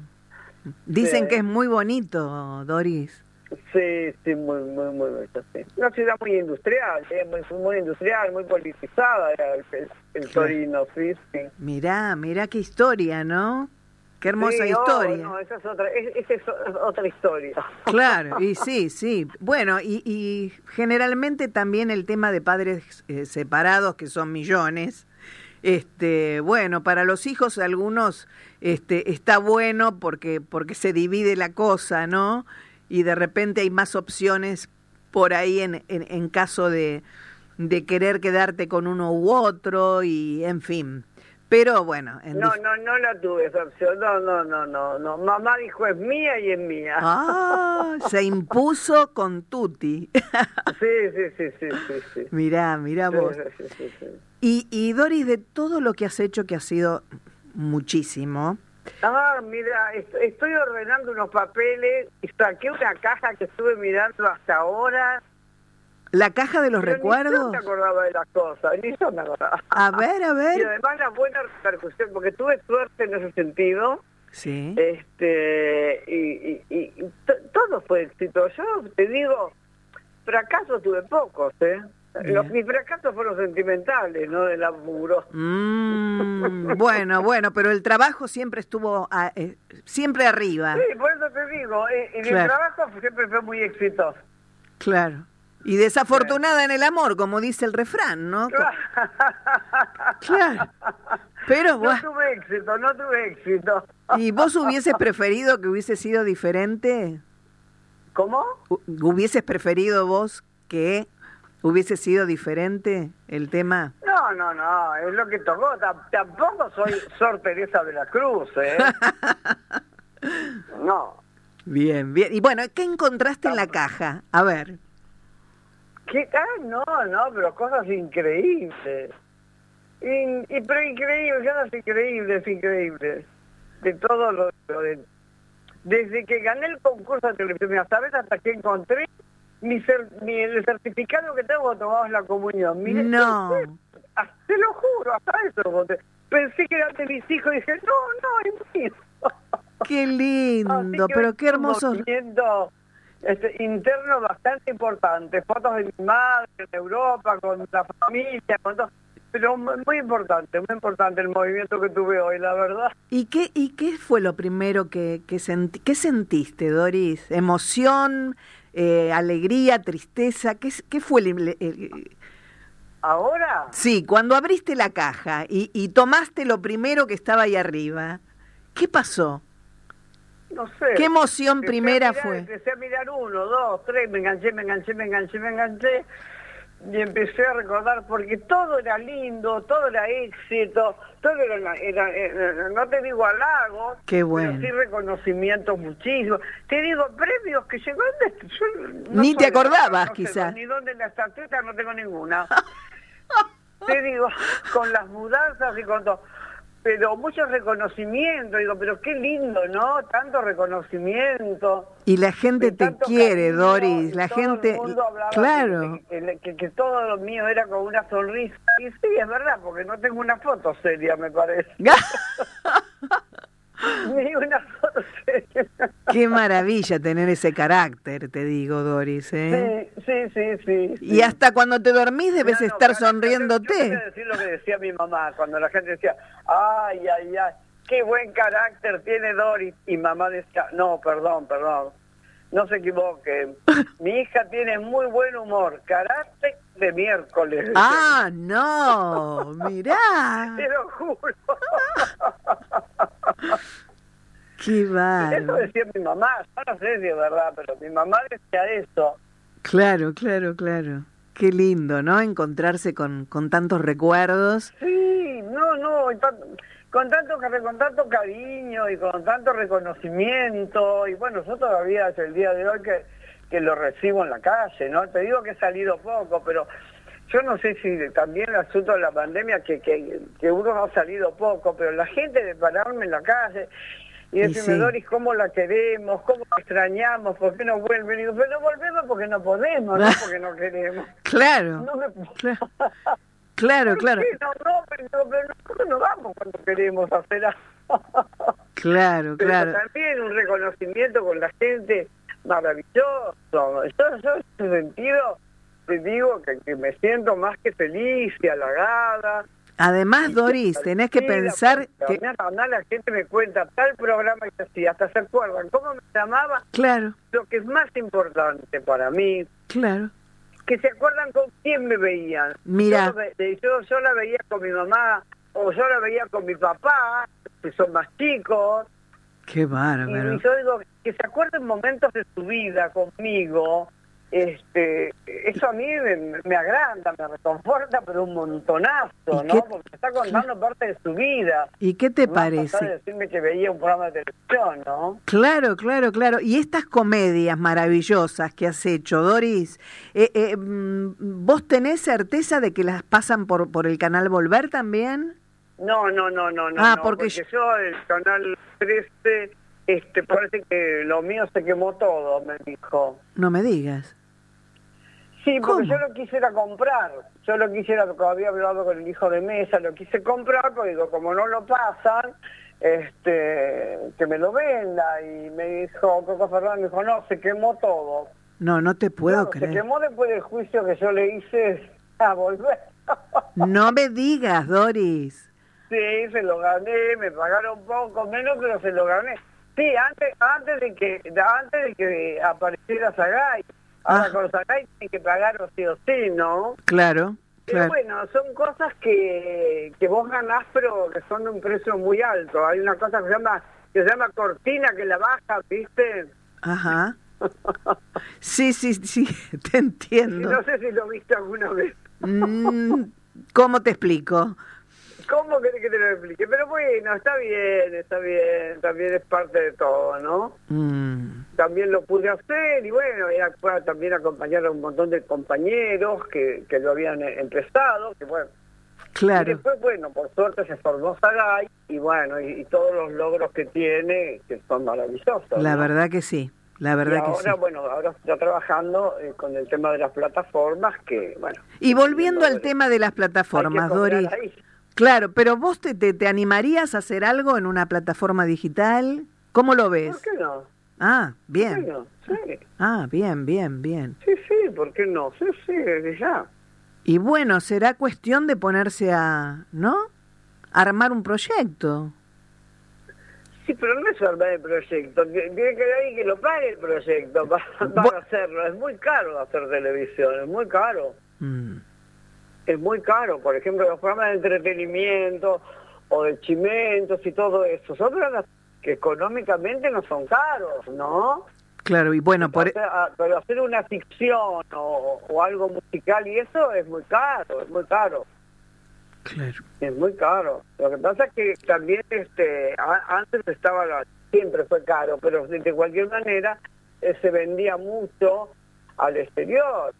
Speaker 3: Dicen
Speaker 6: Sí.
Speaker 3: que es muy bonito, Doris.
Speaker 6: Sí, sí, muy, muy, muy bello, sí. Una ciudad muy industrial, eh, muy, muy industrial, muy politizada el, el- el Torino, sí, sí.
Speaker 3: Mirá, mirá qué historia, ¿no? Qué hermosa
Speaker 6: Sí, oh,
Speaker 3: historia.
Speaker 6: no, esa es otra, es- esa es otra historia.
Speaker 3: Claro, y sí, sí. Bueno, y, y generalmente también el tema de padres eh, separados, que son millones, este, bueno, para los hijos algunos este, está bueno porque, porque se divide la cosa, ¿no? Y de repente hay más opciones por ahí en, en, en caso de, de querer quedarte con uno u otro y en fin. Pero bueno, en
Speaker 6: No, no, no la tuve esa opción, no, no, no, no, no. Mamá dijo es mía y es mía.
Speaker 3: Ah, se impuso con Tuti. <laughs>
Speaker 6: Sí, sí, sí, sí, sí, sí.
Speaker 3: mirá, mirá vos.
Speaker 6: Sí, sí, sí.
Speaker 3: Y, y Doris, de todo lo que has hecho, que ha sido muchísimo,
Speaker 6: Ah, mira, est- estoy ordenando unos papeles y saqué una caja que estuve mirando hasta ahora.
Speaker 3: la caja de los
Speaker 6: pero Ni yo
Speaker 3: recuerdos.
Speaker 6: me acordaba de las cosas, ni yo me acordaba.
Speaker 3: A ver, a
Speaker 6: Y
Speaker 3: ver.
Speaker 6: además la buena repercusión, porque tuve suerte en ese sentido.
Speaker 3: Sí.
Speaker 6: este y, y- y- y to- todo fue éxito. Yo te digo, fracasos tuve pocos, ¿eh? Los, mis fracasos fueron sentimentales, no de laburo.
Speaker 3: Mm, <laughs> bueno, bueno, pero el trabajo siempre estuvo a- eh, siempre arriba.
Speaker 6: Sí, por eso te digo, eh, y mi
Speaker 3: Claro.
Speaker 6: trabajo siempre fue muy exitoso.
Speaker 3: Claro. Y desafortunada en el amor, como dice el refrán, ¿no? <laughs> Claro. Pero
Speaker 6: No
Speaker 3: bueno,
Speaker 6: tuve éxito, no tuve éxito.
Speaker 3: ¿y vos hubieses preferido que hubiese sido diferente?
Speaker 6: ¿Cómo?
Speaker 3: Hu- ¿Hubieses preferido vos que hubiese sido diferente el tema?
Speaker 6: No, no, no, es lo que tocó. Tam- Tampoco soy <laughs> Sor Teresa de la Cruz, ¿eh? <laughs> No.
Speaker 3: Bien, bien. Y bueno, ¿qué encontraste en la caja? A ver.
Speaker 6: ¿Qué? Ah, no, no, pero cosas increíbles. In- y, pero increíbles, cosas increíbles, increíbles. De todo lo, lo de... Desde que gané el concurso de televisión, ¿sabes hasta que encontré mi, cer- mi el certificado que tengo tomado la comunión? Mire,
Speaker 3: No.
Speaker 6: pensé- ah, te lo juro, hasta eso. Pensé que era de mis hijos y dije, no, no, es mío. <laughs>
Speaker 3: Qué lindo,
Speaker 6: que
Speaker 3: pero qué hermoso.
Speaker 6: este, interno bastante importante. Fotos de mi madre en Europa, con la familia, con todo. Pero mu- muy importante, muy importante el movimiento que tuve hoy, la verdad.
Speaker 3: ¿Y qué, y qué fue lo primero que, que senti- qué sentiste, Doris? ¿Emoción, eh, alegría, tristeza? ¿Qué, fue el, el-
Speaker 6: Ahora,
Speaker 3: Sí, cuando abriste la caja y, y tomaste lo primero que estaba ahí arriba, ¿qué pasó?
Speaker 6: no sé.
Speaker 3: ¿Qué emoción
Speaker 6: a
Speaker 3: primera
Speaker 6: mirar,
Speaker 3: fue?
Speaker 6: Empecé a mirar uno, dos, tres, me enganché, me enganché, me enganché, me enganché. Y empecé a recordar, porque todo era lindo, todo era éxito, todo era, era- era- no te digo halago,
Speaker 3: Qué bueno.
Speaker 6: pero sí reconocimientos muchísimos. Te digo, premios que llegó. Yo no
Speaker 3: Ni te acordabas, quizás.
Speaker 6: Ni dónde la estatueta no tengo ninguna. <laughs> te digo, con las mudanzas y con todo. Pero mucho reconocimiento, digo, pero qué lindo, ¿no? Tanto reconocimiento.
Speaker 3: Y la gente te quiere,
Speaker 6: cariño,
Speaker 3: Doris, la
Speaker 6: todo el
Speaker 3: gente...
Speaker 6: mundo hablaba
Speaker 3: Claro.
Speaker 6: Que- que todo lo mío era con una sonrisa. Y sí, es verdad, porque no tengo una foto seria, me parece. <laughs> <laughs> Ni una foto.
Speaker 3: Qué maravilla tener ese carácter, te digo, Doris. ¿eh?
Speaker 6: Sí, sí, sí, sí.
Speaker 3: Y hasta cuando te dormís debes
Speaker 6: No, no,
Speaker 3: estar
Speaker 6: para- Yo
Speaker 3: sonriéndote.
Speaker 6: a decir lo que decía mi mamá, cuando la gente decía, ay, ay, ay, qué buen carácter tiene Doris. Y mamá decía, no, perdón, perdón, no se equivoque. <laughs> Mi hija tiene muy buen humor, carácter de miércoles.
Speaker 3: Ah, no, mirá. <laughs>
Speaker 6: Te lo juro. <laughs>
Speaker 3: Qué
Speaker 6: Eso
Speaker 3: bárbaro.
Speaker 6: decía mi mamá, yo no sé si es verdad, pero mi mamá decía eso.
Speaker 3: Claro, claro, claro. Qué lindo, ¿no? Encontrarse con, con tantos recuerdos.
Speaker 6: Sí, no, no, con tanto con tanto cariño y con tanto reconocimiento y bueno, yo todavía hasta el día de hoy que, que lo recibo en la calle, ¿no? Te digo que he salido poco, pero yo no sé si también el asunto de la pandemia que, que, que uno ha salido poco, pero la gente de pararme en la calle y decirme,
Speaker 3: sí.
Speaker 6: Doris, cómo la queremos, cómo la extrañamos, por qué no vuelve. Y digo, pero no volvemos porque no podemos, no <laughs> porque no queremos.
Speaker 3: Claro,
Speaker 6: No me...
Speaker 3: claro, claro,
Speaker 6: ¿Por
Speaker 3: claro?
Speaker 6: No, no, pero, pero nosotros no vamos cuando queremos hacer algo.
Speaker 3: claro,
Speaker 6: Pero
Speaker 3: claro.
Speaker 6: también un reconocimiento con la gente maravilloso. Yo, yo en ese sentido te digo que, que me siento más que feliz y halagada.
Speaker 3: Además, Doris, tenés que pensar que...
Speaker 6: la, la gente me cuenta tal programa que hacía, hasta se acuerdan cómo me llamaba.
Speaker 3: Claro,
Speaker 6: Lo que es más importante para mí,
Speaker 3: claro.
Speaker 6: que se acuerdan con quién me veían.
Speaker 3: Mira.
Speaker 6: Yo, yo, yo la veía con mi mamá, o yo la veía con mi papá, que son más chicos.
Speaker 3: Qué bárbaro.
Speaker 6: y yo digo, que se acuerden momentos de su vida conmigo, este, eso a mí me, me agranda, me reconforta, pero un montonazo,
Speaker 3: ¿Y
Speaker 6: ¿no?
Speaker 3: qué-
Speaker 6: Porque está contando <laughs> parte de su vida.
Speaker 3: ¿Y qué te
Speaker 6: pasar de
Speaker 3: parece?
Speaker 6: decirme que veía un programa de televisión, ¿no?
Speaker 3: Claro, claro, claro. Y estas comedias maravillosas que has hecho, Doris, eh, eh, mm, ¿vos tenés certeza de que las pasan por, por el canal Volver también?
Speaker 6: No, no, no, no, no.
Speaker 3: Ah,
Speaker 6: no,
Speaker 3: porque
Speaker 6: yo, el canal 13, este, parece que lo mío se quemó todo, me dijo.
Speaker 3: No me digas.
Speaker 6: Sí, porque
Speaker 3: ¿Cómo?
Speaker 6: yo lo quisiera comprar. Yo lo quisiera, porque había hablado con el hijo de mesa, lo quise comprar, porque digo, como no lo pasan, este, que me lo venda. Y me dijo, Coco Fernández, dijo, no, se quemó todo.
Speaker 3: No, no te puedo
Speaker 6: Claro, Se
Speaker 3: creer.
Speaker 6: quemó después del juicio que yo le hice <laughs> a volver.
Speaker 3: No me digas, Doris.
Speaker 6: Sí, se lo gané, me pagaron poco menos, pero se lo gané. Sí, antes antes de que antes de que apareciera Sagay. Ahora
Speaker 3: Ah.
Speaker 6: con Sagay tienen que pagar o sí o sí, ¿no?
Speaker 3: Claro,
Speaker 6: Pero
Speaker 3: claro.
Speaker 6: bueno, son cosas que, que vos ganás, pero que son de un precio muy alto. Hay una cosa que se llama que se llama cortina que la baja, ¿viste?
Speaker 3: Ajá. <laughs> Sí, sí, sí, <laughs> te entiendo.
Speaker 6: no sé si lo viste alguna vez.
Speaker 3: Mm, ¿Cómo te explico?
Speaker 6: ¿Cómo querés que te lo explique? Pero bueno, está bien, está bien, también es parte de todo, ¿no?
Speaker 3: Mm,
Speaker 6: también lo pude hacer y bueno, era para también acompañar a un montón de compañeros que, que lo habían eh, empezado, que bueno. Y
Speaker 3: claro.
Speaker 6: después, bueno, por suerte se formó Sagay y bueno, y, y todos los logros que tiene, que son maravillosos.
Speaker 3: La
Speaker 6: ¿no?
Speaker 3: verdad que sí. La
Speaker 6: Y
Speaker 3: verdad que
Speaker 6: ahora,
Speaker 3: sí.
Speaker 6: bueno, ahora está trabajando eh, con el tema de las plataformas que, bueno.
Speaker 3: Y volviendo al tema de las plataformas,
Speaker 6: ahí.
Speaker 3: Claro, pero vos te, te, te animarías a hacer algo en una plataforma digital? ¿Cómo lo ves?
Speaker 6: ¿Por qué no?
Speaker 3: Ah,
Speaker 6: ¿Por qué
Speaker 3: bien.
Speaker 6: no? Sí,
Speaker 3: Ah, bien, bien, bien.
Speaker 6: sí, sí, ¿por qué no? Sí, sí, desde ya.
Speaker 3: Y bueno, será cuestión de ponerse a, ¿no? Armar un proyecto.
Speaker 6: Sí, pero no es armar el proyecto. Tiene que haber alguien que lo pague el proyecto <laughs> para hacerlo. Es muy caro hacer televisión, es muy caro.
Speaker 3: Mm,
Speaker 6: Es muy caro. Por ejemplo, los programas de entretenimiento o de chimentos y todo eso. Son programas que económicamente no son caros, ¿no?
Speaker 3: Claro, y bueno, por, e
Speaker 6: ah, pero hacer una ficción o, o algo musical y eso es muy caro, es muy caro.
Speaker 3: claro.
Speaker 6: Es muy caro. Lo que pasa es que también este a- antes estaba siempre fue caro, pero de, de cualquier manera eh, se vendía mucho al exterior.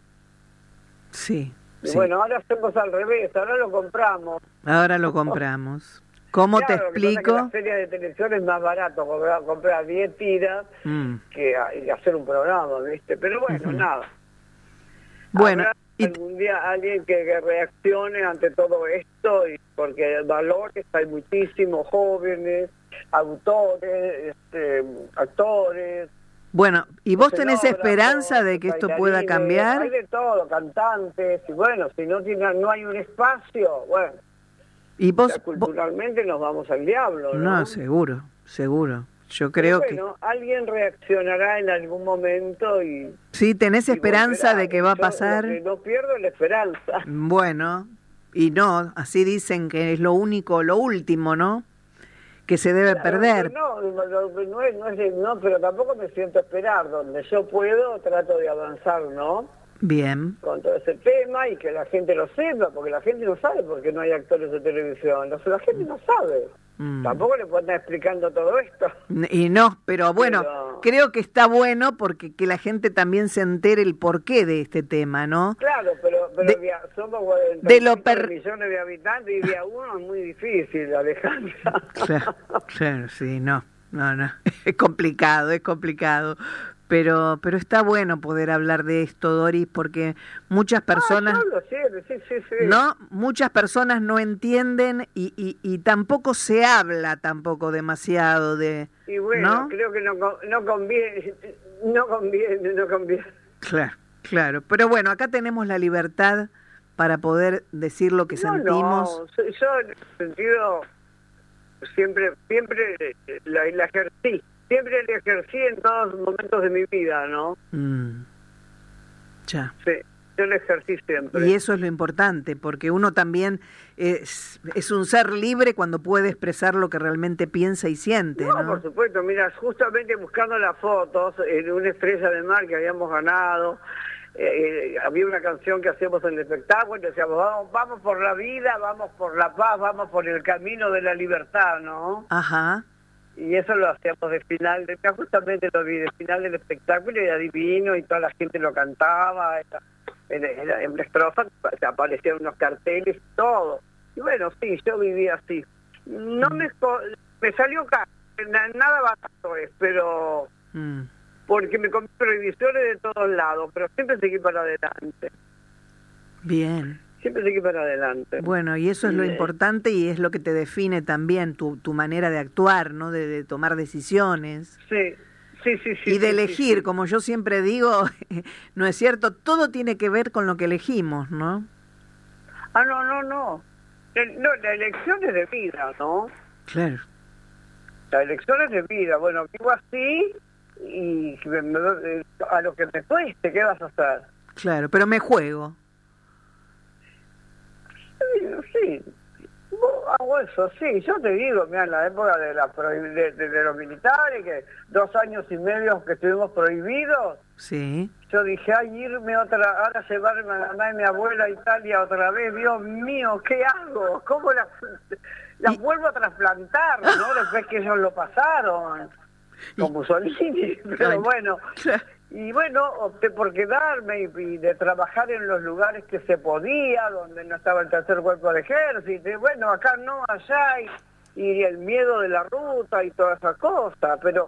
Speaker 3: Sí. Sí.
Speaker 6: bueno, ahora hacemos al revés, ahora lo compramos.
Speaker 3: Ahora lo compramos. ¿Cómo te
Speaker 6: Claro, que
Speaker 3: explico?
Speaker 6: la feria de televisión es más barato comprar, comprar 10 tiras
Speaker 3: Mm,
Speaker 6: que hacer un programa, ¿viste? Pero bueno, nada.
Speaker 3: Bueno,
Speaker 6: Habrá
Speaker 3: y,
Speaker 6: algún día alguien que, que reaccione ante todo esto, y porque valores hay muchísimos jóvenes, autores, este, actores.
Speaker 3: Bueno, ¿y vos tenés esperanza de que esto pueda cambiar?
Speaker 6: Hay de todo, cantantes, y bueno, si no tiene, no hay un espacio, bueno,
Speaker 3: Y vos,
Speaker 6: culturalmente nos vamos al diablo, ¿no?
Speaker 3: no, seguro, seguro. Yo
Speaker 6: Pero
Speaker 3: creo que
Speaker 6: alguien reaccionará en algún momento y...
Speaker 3: sí, tenés
Speaker 6: y
Speaker 3: esperanza
Speaker 6: volverá.
Speaker 3: de que va a pasar.
Speaker 6: no pierdo la esperanza.
Speaker 3: Bueno, y no, así dicen que es lo único, lo último, ¿no? Que se debe
Speaker 6: Claro,
Speaker 3: perder.
Speaker 6: No, no, no, no es, no es- no, pero tampoco me siento esperar. Donde yo puedo, trato de avanzar, ¿no?
Speaker 3: Bien,
Speaker 6: Con todo ese tema y que la gente lo sepa, porque la gente no sabe por qué no hay actores de televisión. Sea, la gente no sabe.
Speaker 3: Mm.
Speaker 6: Tampoco le puedo estar explicando todo esto.
Speaker 3: Y no, pero bueno,
Speaker 6: Pero-
Speaker 3: creo que está bueno porque que la gente también se entere el porqué de este tema, ¿no?
Speaker 6: Claro, pero, pero
Speaker 3: De-
Speaker 6: via- somos 40
Speaker 3: de lo per-
Speaker 6: millones de habitantes y día uno es muy difícil, Alejandra.
Speaker 3: Claro, claro, sí, no, no, no, <laughs> es complicado, es complicado. Pero, pero está bueno poder hablar de esto, Doris, porque muchas personas,
Speaker 6: Ah, yo hablo siempre, sí, sí, sí.
Speaker 3: ¿no? Muchas personas no entienden y, y, y tampoco se habla tampoco demasiado de,
Speaker 6: Y bueno,
Speaker 3: ¿no?
Speaker 6: creo que no, no conviene, No conviene, no conviene.
Speaker 3: Claro, claro. Pero bueno, acá tenemos la libertad para poder decir lo que
Speaker 6: No,
Speaker 3: sentimos.
Speaker 6: no, yo en ese sentido siempre, siempre la, la ejercí, siempre la ejercí en todos los momentos de mi vida, ¿no?
Speaker 3: Mm. Ya.
Speaker 6: Sí, yo la ejercí siempre.
Speaker 3: Y eso es lo importante, porque uno también es, es un ser libre cuando puede expresar lo que realmente piensa y siente,
Speaker 6: No,
Speaker 3: ¿no?
Speaker 6: por supuesto, mira, justamente buscando las fotos en una estrella de mar que habíamos ganado, eh, eh, había una canción que hacíamos en el espectáculo, decíamos, vamos, vamos por la vida, vamos por la paz, vamos por el camino de la libertad, ¿no?
Speaker 3: Ajá.
Speaker 6: Y eso lo hacíamos de final, de, justamente lo vi de final del espectáculo y era divino y toda la gente lo cantaba, era, era- era- en la estrofa aparecían unos carteles y todo. Y bueno, sí, yo vivía así. No me, me salió caro, na- nada barato es, pero
Speaker 3: Mm.
Speaker 6: Porque me comí prohibiciones de todos lados, pero siempre seguí para adelante,
Speaker 3: Bien.
Speaker 6: siempre seguí para adelante.
Speaker 3: Bueno, y eso es lo
Speaker 6: Eh,
Speaker 3: importante y es lo que te define también, tu, tu manera de actuar, ¿no? De, de tomar decisiones.
Speaker 6: Sí, sí, sí, sí.
Speaker 3: y de elegir, como yo siempre digo, <laughs> no es cierto, todo tiene que ver con lo que elegimos, ¿no?
Speaker 6: Ah, no, no, no. El- No, la elección es de vida, ¿no?
Speaker 3: Claro.
Speaker 6: La elección es de vida. Bueno, vivo así y me- a lo que me cueste, ¿qué vas a hacer?
Speaker 3: Claro, pero me juego.
Speaker 6: Sí, Hago eso, sí. Yo te digo, mira, en la época de, la de, de- de los militares, que dos años y medio que estuvimos prohibidos,
Speaker 3: Sí.
Speaker 6: yo dije, ay, irme otra, ahora llevarme a la mamá y mi abuela a Italia otra vez, Dios mío, ¿qué hago? ¿Cómo las, <laughs> las
Speaker 3: Y-
Speaker 6: vuelvo a trasplantar, no? Después que ellos lo pasaron, con Mussolini, <laughs> pero bueno. <laughs> Y bueno, opté por quedarme y, y de trabajar en los lugares que se podía, donde no estaba el tercer cuerpo de ejército, y bueno, acá no, allá, y, y el miedo de la ruta y toda esa cosa, pero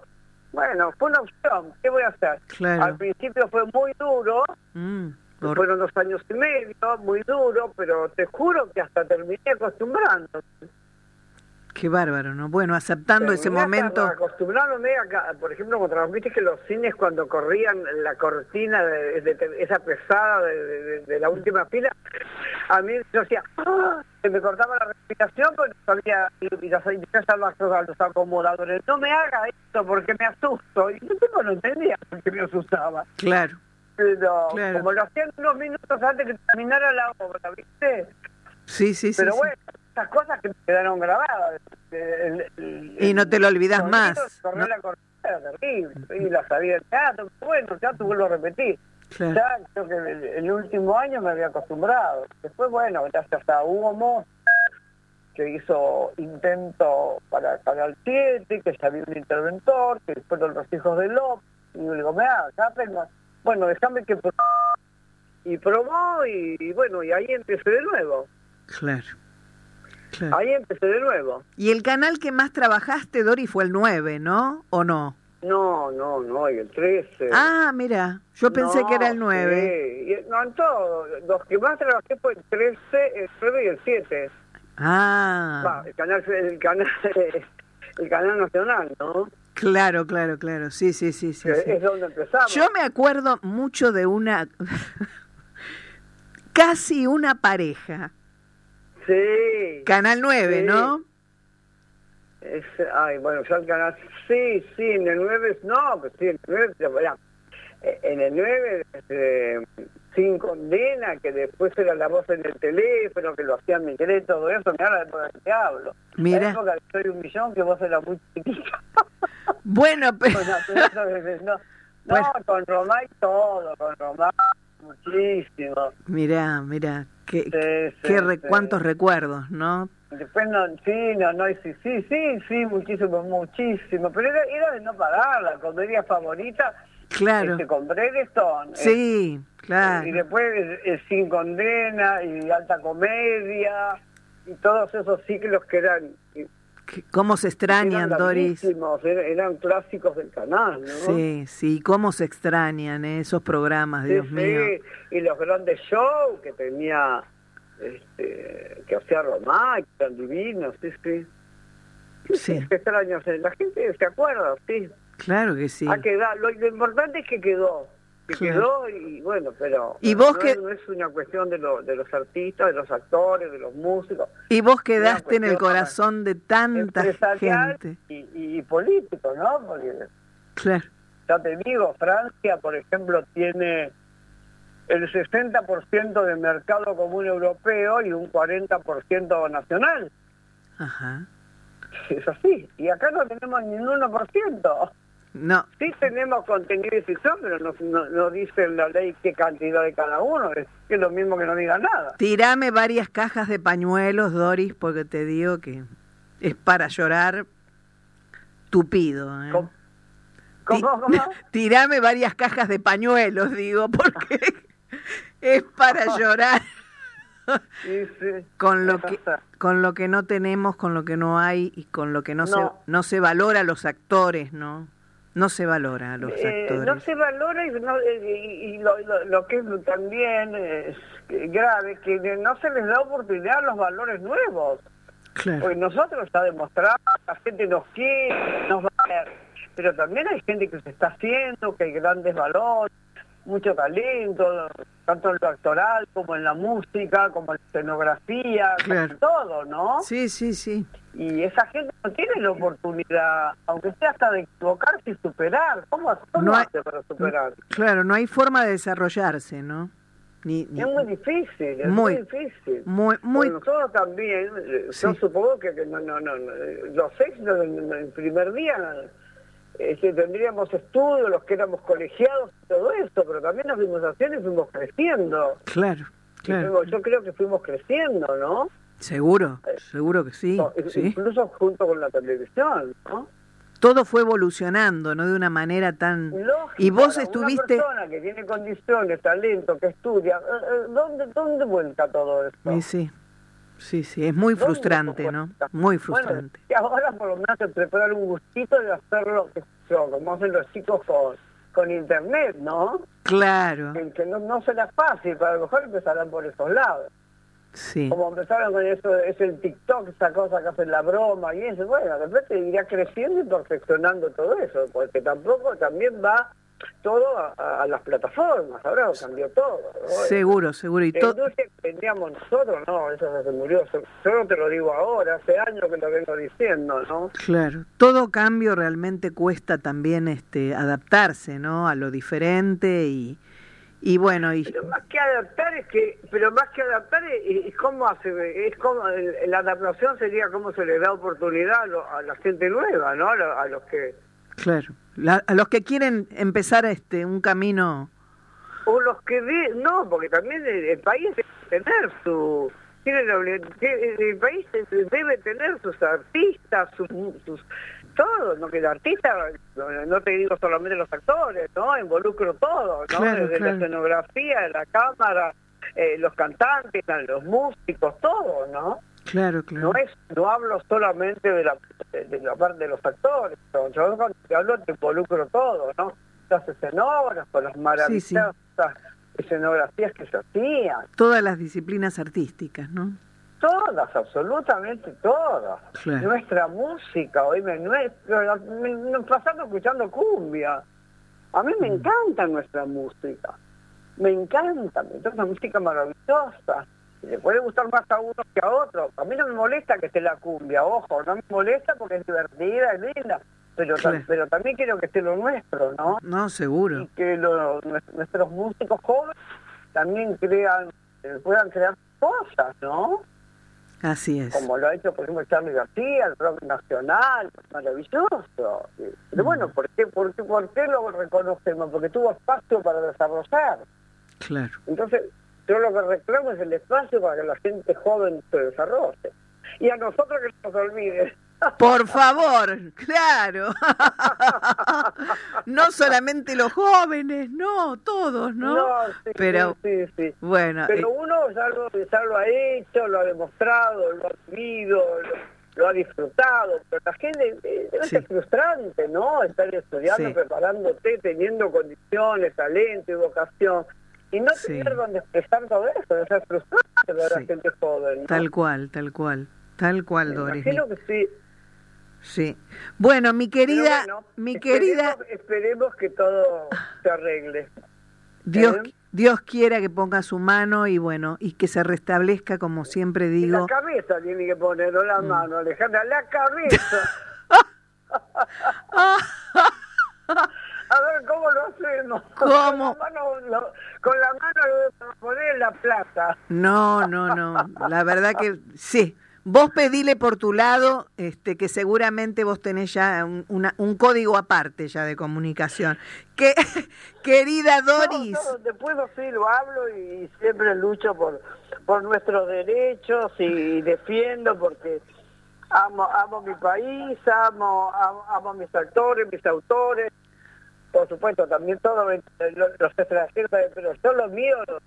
Speaker 6: bueno, fue una opción, ¿qué voy a hacer?
Speaker 3: Claro.
Speaker 6: Al principio fue muy duro,
Speaker 3: Mm, hor-
Speaker 6: fueron dos años y medio, muy duro, pero te juro que hasta terminé acostumbrando.
Speaker 3: Qué bárbaro, ¿no? Bueno, aceptando ese momento.
Speaker 6: Acostumbrándome acá, por ejemplo, cuando viste que los cines cuando corrían la cortina de, de- de- esa pesada de, la última fila, a mí yo decía, ¡ah! me cortaba la respiración porque no sabía y, y ya los, los acomodadores, no me haga esto porque me asusto. Y yo tipo no entendía por qué me asustaba.
Speaker 3: Claro.
Speaker 6: Pero
Speaker 3: Claro.
Speaker 6: como lo hacían unos minutos antes que terminara la obra, ¿viste?
Speaker 3: Sí, sí, sí.
Speaker 6: Pero
Speaker 3: sí.
Speaker 6: Esas cosas que me quedaron grabadas. El- el-
Speaker 3: Y no te lo olvidas más, ¿no?
Speaker 6: la terrible. Y la sabía el teatro. Bueno, ya tuve vuelvo a repetir.
Speaker 3: Claro.
Speaker 6: Ya creo que el, el último año me había acostumbrado. Después, bueno, gracias a Hugo Moss, que hizo intento para Canal 7, que ya había un interventor, que fueron los hijos de López. Y yo le digo, mira, acá tengo... Bueno, déjame que... pro-". Y probó y, y bueno, y ahí empecé de nuevo.
Speaker 3: Claro. Claro.
Speaker 6: Ahí empecé de nuevo.
Speaker 3: Y el canal que más trabajaste, Dori, fue el 9, ¿no? ¿O no?
Speaker 6: No, no, no, y el 13.
Speaker 3: Ah, mira, yo pensé
Speaker 6: No,
Speaker 3: que era el 9.
Speaker 6: sí, y- no, en todo. Los que más trabajé fue el 13, el 9 y el 7.
Speaker 3: Ah,
Speaker 6: Va, el canal, el canal, <laughs> el canal nacional, ¿no?
Speaker 3: claro, claro, claro. Sí, sí, sí, sí. Sí.
Speaker 6: Es donde empezamos.
Speaker 3: Yo me acuerdo mucho de una, <laughs> casi una pareja.
Speaker 6: Sí.
Speaker 3: Canal 9,
Speaker 6: Sí.
Speaker 3: ¿no?
Speaker 6: Es, ay, bueno, ya el canal, sí, sí, en el 9, no, pues sí, en el 9, pero, mirá, eh, en el 9, eh, Sin Condena, que después era la voz en el teléfono, que lo hacían Miguel, todo eso, mirá la época que te hablo.
Speaker 3: Mira.
Speaker 6: La época que soy un millón, que vos eras muy chiquita.
Speaker 3: Bueno, <laughs> pero...
Speaker 6: Con Alfredo de- no, <laughs> no,
Speaker 3: Bueno.
Speaker 6: con Romay todo, con Romay muchísimo.
Speaker 3: Mirá, mirá, qué,
Speaker 6: Sí,
Speaker 3: qué
Speaker 6: sí,
Speaker 3: re-
Speaker 6: sí.
Speaker 3: cuántos recuerdos, ¿no?
Speaker 6: Después no, sí, no, no, sí, sí, sí, sí, muchísimo, muchísimo. Pero era, era de no parar, la comedia favorita.
Speaker 3: Claro.
Speaker 6: Este, con Bredeston.
Speaker 3: Sí,
Speaker 6: eh,
Speaker 3: claro.
Speaker 6: Y después eh, Sin Condena y Alta Comedia y todos esos ciclos que eran...
Speaker 3: ¿Cómo se extrañan,
Speaker 6: eran
Speaker 3: Doris?
Speaker 6: larguísimos, eran, clásicos del canal, ¿no?
Speaker 3: Sí, sí, cómo se extrañan eh, esos programas,
Speaker 6: Sí,
Speaker 3: Dios
Speaker 6: sí,
Speaker 3: mío.
Speaker 6: y los grandes shows que tenía, este, que hacía Romay, que eran divinos, sí, sí.
Speaker 3: Sí,
Speaker 6: Qué extraño, o sea, la gente se acuerda, sí.
Speaker 3: Claro que sí.
Speaker 6: Ha quedado, lo, lo importante es que quedó, que
Speaker 3: Claro.
Speaker 6: quedó y bueno, pero
Speaker 3: Y vos
Speaker 6: no,
Speaker 3: que-
Speaker 6: es, no es una cuestión de, lo- de los artistas, de los actores, de los músicos,
Speaker 3: Y vos quedaste en el corazón de tanta gente.
Speaker 6: y, y político, ¿no? Porque
Speaker 3: Claro.
Speaker 6: ya te digo, Francia, por ejemplo, tiene el 60% del mercado común europeo y un 40% nacional.
Speaker 3: Ajá.
Speaker 6: Es así. Y acá no tenemos ni un 1%.
Speaker 3: No,
Speaker 6: Sí tenemos contenido y ficción, pero no, no, no dice la ley qué cantidad de cada uno. Es, es lo mismo que no diga nada.
Speaker 3: tirame varias cajas de pañuelos, Doris, porque te digo que es para llorar tupido. ¿eh?
Speaker 6: ¿Cómo? ¿Cómo? cómo? <laughs>
Speaker 3: Tirame varias cajas de pañuelos, digo, porque <laughs> es para <laughs> llorar
Speaker 6: Sí, sí.
Speaker 3: con lo que con lo que no tenemos, con lo que no hay y con lo que no,
Speaker 6: No.
Speaker 3: se no se valora a los actores, ¿no? No se valora a los
Speaker 6: Eh,
Speaker 3: actores.
Speaker 6: no se valora y, no- eh, y- y lo, lo- lo que es también es grave, que no se les da oportunidad a los valores nuevos.
Speaker 3: Claro.
Speaker 6: Porque nosotros está demostrado, la gente nos quiere, nos va a ver, pero también hay gente que se está haciendo, que hay grandes valores, mucho talento, tanto en lo actoral como en la música, como en la escenografía,
Speaker 3: Claro.
Speaker 6: todo, ¿no?
Speaker 3: Sí, sí, sí.
Speaker 6: Y esa gente no tiene la oportunidad, aunque sea hasta de equivocarse y superar. ¿Cómo, cómo
Speaker 3: No hay-
Speaker 6: hace para superar?
Speaker 3: Claro, no hay forma de desarrollarse, ¿no? Ni, ni-
Speaker 6: Es muy difícil, es
Speaker 3: Muy-
Speaker 6: muy, difícil.
Speaker 3: muy, muy,
Speaker 6: Porque nosotros también,
Speaker 3: Sí.
Speaker 6: yo supongo que, no, no, no, los éxitos en el primer día eh, que tendríamos estudios, los que éramos colegiados todo eso, pero también nos fuimos haciendo y fuimos creciendo.
Speaker 3: claro, claro.
Speaker 6: fuimos- yo creo que fuimos creciendo, ¿no?
Speaker 3: Seguro, seguro que sí,
Speaker 6: No,
Speaker 3: sí.
Speaker 6: Incluso junto con la televisión, ¿no?
Speaker 3: Todo fue evolucionando, ¿no? De una manera tan...
Speaker 6: Lógico,
Speaker 3: Y vos estuviste...
Speaker 6: Una persona que tiene condiciones, talento, que estudia, eh, eh, ¿dónde, ¿dónde vuelca todo esto?
Speaker 3: Sí, sí, sí, sí, es muy
Speaker 6: ¿Dónde
Speaker 3: frustrante, ¿no? Muy
Speaker 6: Bueno,
Speaker 3: frustrante.
Speaker 6: y ahora por lo menos te preparan un gustito de hacerlo, yo, como hacen los chicos con, con internet, ¿no?
Speaker 3: Claro,
Speaker 6: Que, que no, no será fácil, pero a lo mejor empezarán por esos lados.
Speaker 3: sí.
Speaker 6: Como empezaron con eso, es el TikTok, esa cosa que hacen la broma y eso, bueno, de repente irá creciendo y perfeccionando todo eso, porque tampoco también va todo a, las plataformas, ahora cambió todo. ¿no?
Speaker 3: Seguro, seguro. Y
Speaker 6: que teníamos nosotros, no, eso se murió. Yo yo no te lo digo ahora, hace años que lo vengo diciendo, ¿no?
Speaker 3: Claro, todo cambio realmente cuesta también este adaptarse, ¿no? A lo diferente y, y bueno, y
Speaker 6: Pero más que adaptar es que, pero más que adaptar es, es cómo hace, es como la adaptación sería cómo se le da oportunidad a, lo- a la gente nueva, ¿no? A, lo- a los que
Speaker 3: claro, la- a los que quieren empezar este un camino,
Speaker 6: o los que ve, no, porque también el, el país debe tener su tiene el país debe tener sus artistas, sus, sus todo, no que el artista, no, no te digo solamente los actores, ¿no? Involucro todo, ¿no?
Speaker 3: Claro,
Speaker 6: Desde
Speaker 3: claro.
Speaker 6: la escenografía, la cámara, eh, los cantantes, los músicos, todo, ¿no?
Speaker 3: Claro, claro.
Speaker 6: No es, no hablo solamente de la, de, de la parte de los actores, yo cuando te hablo te involucro todo, ¿no? Las escenógrafos, las maravillosas escenografías que se hacían,
Speaker 3: Todas las disciplinas artísticas, ¿no?
Speaker 6: todas, absolutamente todas.
Speaker 3: Claro.
Speaker 6: Nuestra música, oíme, nuestra, me, me pasando escuchando cumbia. A mí me
Speaker 3: Mm.
Speaker 6: encanta nuestra música, me encanta, me encanta una música maravillosa. Le puede gustar más a uno que a otro. A mí no me molesta que esté la cumbia, ojo, no me molesta porque es divertida, es linda. Pero, ta- pero también quiero que esté lo nuestro, ¿no?
Speaker 3: No, seguro.
Speaker 6: y que lo- nues- nuestros músicos jóvenes también crean, eh, puedan crear cosas, ¿no?
Speaker 3: Así es.
Speaker 6: Como lo ha hecho, por ejemplo, Charlie García, el rock nacional, maravilloso. Pero bueno, ¿por qué, por, qué, ¿por qué lo reconocemos? Porque tuvo espacio para desarrollar.
Speaker 3: Claro.
Speaker 6: Entonces, yo lo que reclamo es el espacio para que la gente joven se desarrolle. Y a nosotros que no nos olviden.
Speaker 3: Por favor, claro. no solamente los jóvenes, no, todos, ¿no?
Speaker 6: sí,
Speaker 3: Pero
Speaker 6: sí, sí, sí.
Speaker 3: bueno,
Speaker 6: Pero
Speaker 3: eh,
Speaker 6: uno ya lo, ya lo ha hecho, lo ha demostrado, lo ha vivido, lo, lo ha disfrutado. Pero la gente eh, ser frustrante, ¿no? Estar estudiando, preparándote, teniendo condiciones, talento y vocación. Y no
Speaker 3: Sí.
Speaker 6: tener donde expresar todo eso, debe ser frustrante para
Speaker 3: Sí.
Speaker 6: la gente joven. ¿no?
Speaker 3: tal cual, tal cual, tal cual,
Speaker 6: Me
Speaker 3: Doris.
Speaker 6: imagino que sí.
Speaker 3: Sí. Bueno, mi querida,
Speaker 6: bueno,
Speaker 3: mi querida,
Speaker 6: Esperemos que todo se arregle.
Speaker 3: Dios,
Speaker 6: ¿eh?
Speaker 3: Dios quiera que ponga su mano y bueno, y que se restablezca como siempre
Speaker 6: Y la
Speaker 3: digo.
Speaker 6: cabeza tiene que poner, no
Speaker 3: Mm.
Speaker 6: la mano, Alejandra, la cabeza. <laughs> <laughs> <laughs> Ver, ¿cómo lo hacemos? <laughs>
Speaker 3: ¿Cómo?
Speaker 6: Con la mano, lo- con la mano poner en la plata.
Speaker 3: No, no, no. La verdad que sí. Vos pedile por tu lado, este, que seguramente vos tenés ya un, una- un código aparte ya de comunicación. Que, <laughs> querida Doris,
Speaker 6: No, no, después sí lo hablo y siempre lucho por, por nuestros derechos y defiendo porque amo, amo mi país, amo, amo, amo a mis actores, mis autores, por supuesto también todos los, los extranjeros, pero yo lo mío lo,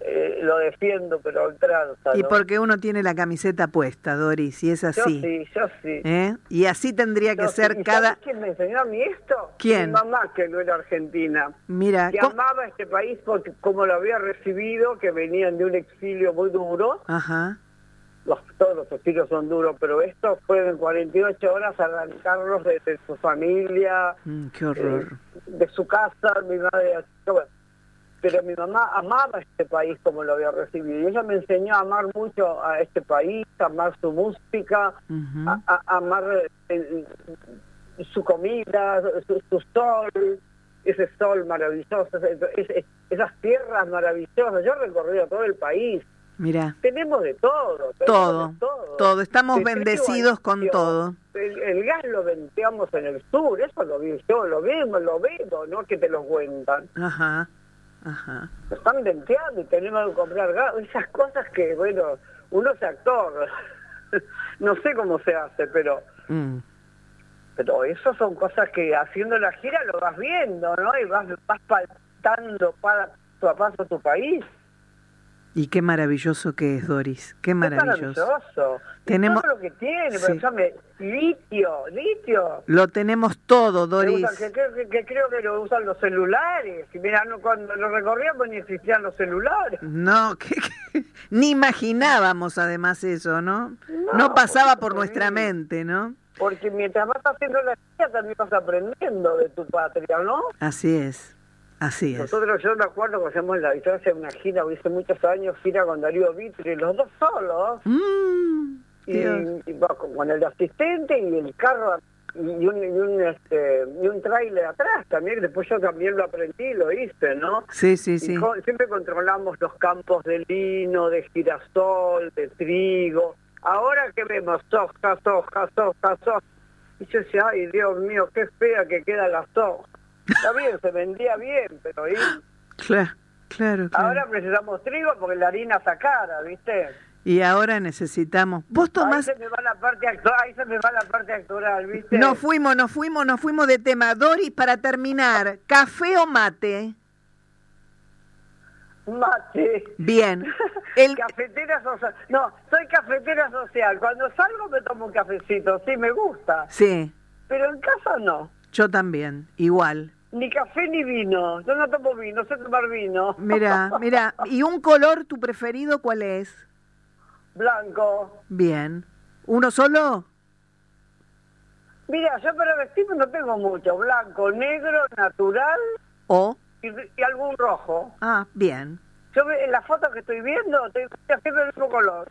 Speaker 6: eh, lo defiendo, pero a ultranza.
Speaker 3: y
Speaker 6: ¿no?
Speaker 3: porque uno tiene la camiseta puesta, Doris, y es
Speaker 6: Yo
Speaker 3: así.
Speaker 6: sí, yo sí.
Speaker 3: ¿eh? Y así tendría que
Speaker 6: Yo
Speaker 3: ser
Speaker 6: ¿Y
Speaker 3: cada...
Speaker 6: quién me enseñó a mí esto?
Speaker 3: ¿Quién?
Speaker 6: Mi mamá, que no era argentina.
Speaker 3: Mira,
Speaker 6: que
Speaker 3: ¿cómo-
Speaker 6: amaba este país porque como lo había recibido, que venían de un exilio muy duro,
Speaker 3: Ajá.
Speaker 6: Los, todos los exilios son duros, pero esto fue en 48 horas arrancarlos de, de su familia,
Speaker 3: Mm, qué
Speaker 6: eh,
Speaker 3: horror.
Speaker 6: de su casa, mi madre, bueno, pero mi mamá amaba este país como lo había recibido y ella me enseñó a amar mucho a este país, a amar su música, a, a- a amar eh, su comida, su, su sol, ese sol maravilloso, esas tierras maravillosas. Yo he recorrido todo el país.
Speaker 3: Mira,
Speaker 6: Tenemos de todo. tenemos
Speaker 3: todo,
Speaker 6: de todo.
Speaker 3: todo. Estamos
Speaker 6: Te
Speaker 3: bendecidos con todo.
Speaker 6: El, el gas lo venteamos en el sur, eso lo vi yo, lo vemos, lo veo, no que te lo cuentan.
Speaker 3: Ajá, ajá.
Speaker 6: Lo están venteando y tenemos que comprar gas, esas cosas que, bueno, uno es actor. <laughs> no sé cómo se hace, pero
Speaker 3: Mm.
Speaker 6: pero eso son cosas que haciendo la gira lo vas viendo, ¿no? Y vas, vas palpando paso a paso tu país.
Speaker 3: Y qué maravilloso que es, Doris. Qué
Speaker 6: Es
Speaker 3: maravilloso. Tenemos-
Speaker 6: todo lo que tiene,
Speaker 3: Sí.
Speaker 6: litio, litio.
Speaker 3: Lo tenemos todo, Doris.
Speaker 6: usan- que, creo- que- que creo que lo usan los celulares. Y mira, no, cuando lo recorríamos ni existían los celulares.
Speaker 3: No, <laughs> que, que- ni imaginábamos además eso, ¿no? No,
Speaker 6: No,
Speaker 3: pasaba
Speaker 6: por
Speaker 3: nuestra mente, ¿no?
Speaker 6: Porque mientras vas haciendo la gira también vas aprendiendo de tu patria, ¿no?
Speaker 3: Así es, así es.
Speaker 6: Nosotros, yo me acuerdo que hacíamos la distancia una gira, hace muchos años, gira con Darío Vitri, los dos solos,
Speaker 3: Mm,
Speaker 6: y, con, el asistente y el carro, y un, y un, este, y un tráiler atrás también, después yo también lo aprendí, lo hice, ¿no?
Speaker 3: Sí, sí, sí.
Speaker 6: siempre controlamos los campos de lino, de girasol, de trigo. Ahora que vemos soja, soja, soja, soja. Y yo decía, ay Dios mío, qué fea que queda la soja. Está bien, se vendía bien, pero.
Speaker 3: Claro, claro, claro.
Speaker 6: ahora precisamos trigo porque la harina está cara, ¿viste?
Speaker 3: Y ahora necesitamos. Vos
Speaker 6: Ahí
Speaker 3: tomás.
Speaker 6: se me va la parte actoral, ahí se me va la parte actoral, ¿viste?
Speaker 3: Nos fuimos, nos fuimos, nos fuimos de tema. Doris, para terminar, ¿café o mate?
Speaker 6: Mate.
Speaker 3: Bien. <laughs> El,
Speaker 6: Cafetera social. No, soy cafetera social. Cuando salgo me tomo un cafecito, sí, me gusta.
Speaker 3: sí,
Speaker 6: Pero en casa no.
Speaker 3: yo también, igual.
Speaker 6: Ni café ni vino. Yo no tomo vino, sé tomar vino.
Speaker 3: Mira, <laughs> mira. ¿Y un color tu preferido cuál es?
Speaker 6: Blanco.
Speaker 3: Bien. ¿Uno solo?
Speaker 6: Mira, yo para vestirme no tengo mucho. Blanco, negro, natural
Speaker 3: ¿O?
Speaker 6: y, y algún rojo.
Speaker 3: Ah, bien.
Speaker 6: Yo en la foto que estoy viendo, tengo siempre el mismo color.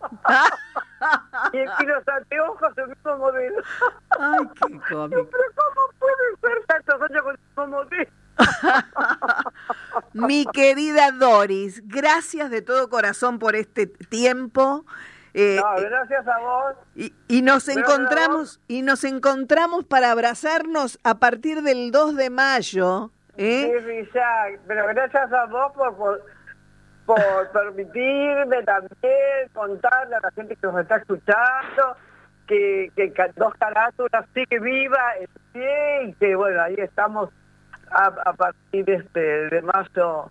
Speaker 6: <laughs> <laughs> y, y los anteojos el mismo modelo.
Speaker 3: Ay, qué cómico.
Speaker 6: Pero ¿cómo pueden ser tantos años con el mismo modelo? <laughs>
Speaker 3: Mi querida Doris, gracias de todo corazón por este tiempo. Eh,
Speaker 6: No, gracias a vos.
Speaker 3: y, y nos
Speaker 6: Gracias
Speaker 3: encontramos y nos encontramos para abrazarnos a partir del 2 de mayo. ¿eh?
Speaker 6: Sí, sí, ya, pero gracias a vos por, por, por permitirme también contarle a la gente que nos está escuchando que, que dos carátulas sigue viva en pie y que bueno, ahí estamos a, a partir de, este, de mayo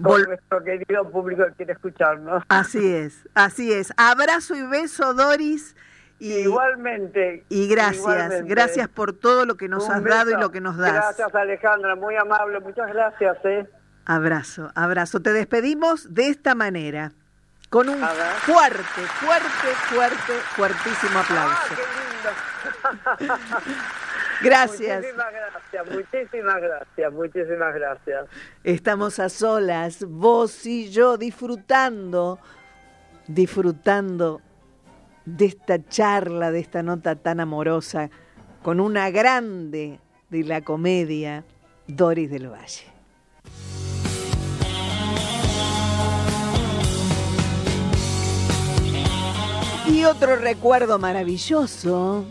Speaker 6: con
Speaker 3: Vol-
Speaker 6: nuestro querido público que quiere escucharnos.
Speaker 3: Así es, así es. Abrazo y beso, Doris. Y,
Speaker 6: igualmente.
Speaker 3: y gracias,
Speaker 6: igualmente.
Speaker 3: gracias por todo lo que nos
Speaker 6: Un
Speaker 3: has dado y lo que nos das.
Speaker 6: Gracias Alejandra, muy amable, muchas gracias. ¿eh?
Speaker 3: Abrazo, abrazo. Te despedimos de esta manera, con un fuerte, fuerte, fuerte, fuertísimo
Speaker 6: Ah,
Speaker 3: aplauso.
Speaker 6: qué lindo. <laughs>
Speaker 3: Gracias.
Speaker 6: Muchísimas gracias, muchísimas gracias, muchísimas gracias.
Speaker 3: Estamos a solas, vos y yo, disfrutando, disfrutando de esta charla, de esta nota tan amorosa, con una grande de la comedia, Doris del Valle. Y otro recuerdo maravilloso,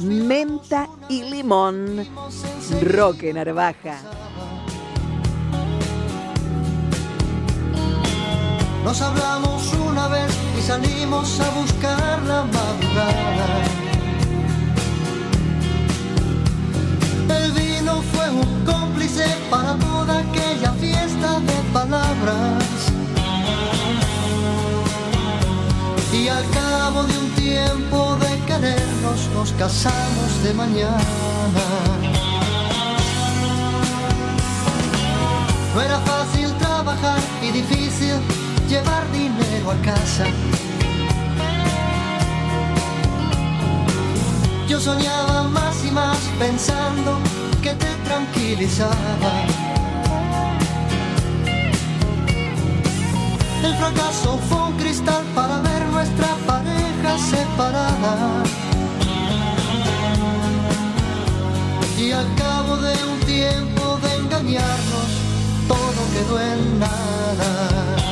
Speaker 3: menta y limón, Roque Narvaja.
Speaker 7: Nos hablamos una vez y salimos a buscar la madrugada. El vino fue un cómplice para toda aquella fiesta de palabras. Y al cabo de un tiempo de querernos nos casamos de mañana. No era fácil trabajar y difícil llevar dinero a casa. Yo soñaba más y más pensando que te tranquilizaba. El fracaso fue un cristal para ver nuestra pareja separada. Y al cabo de un tiempo de engañarnos, todo quedó en nada.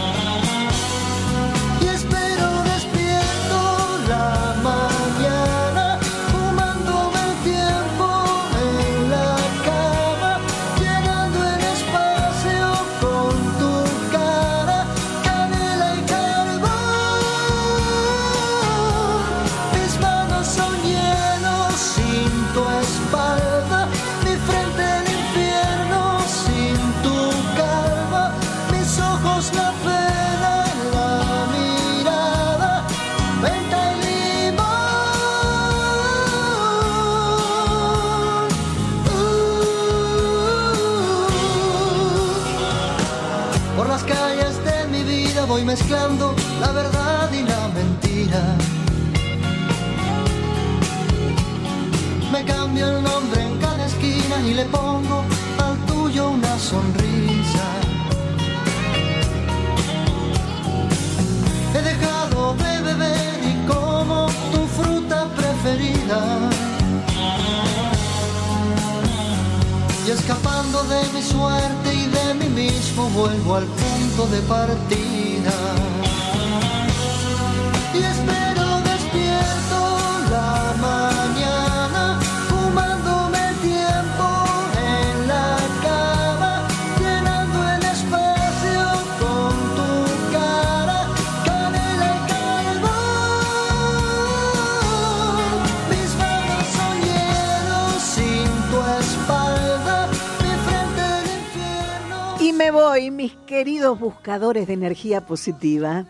Speaker 7: De
Speaker 3: energía positiva.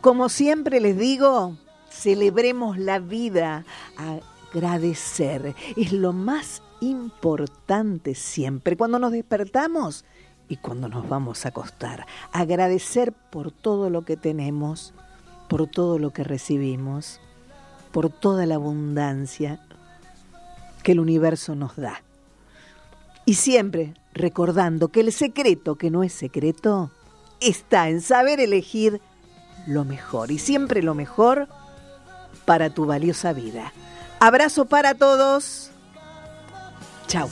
Speaker 3: Como siempre les digo, celebremos la vida, agradecer. Es lo más importante siempre, cuando nos despertamos y cuando nos vamos a acostar. Agradecer por todo lo que tenemos, por todo lo que recibimos, por toda la abundancia que el universo nos da. Y siempre recordando que el secreto que no es secreto está en saber elegir lo mejor y siempre lo mejor para tu valiosa vida. Abrazo para todos. Chao.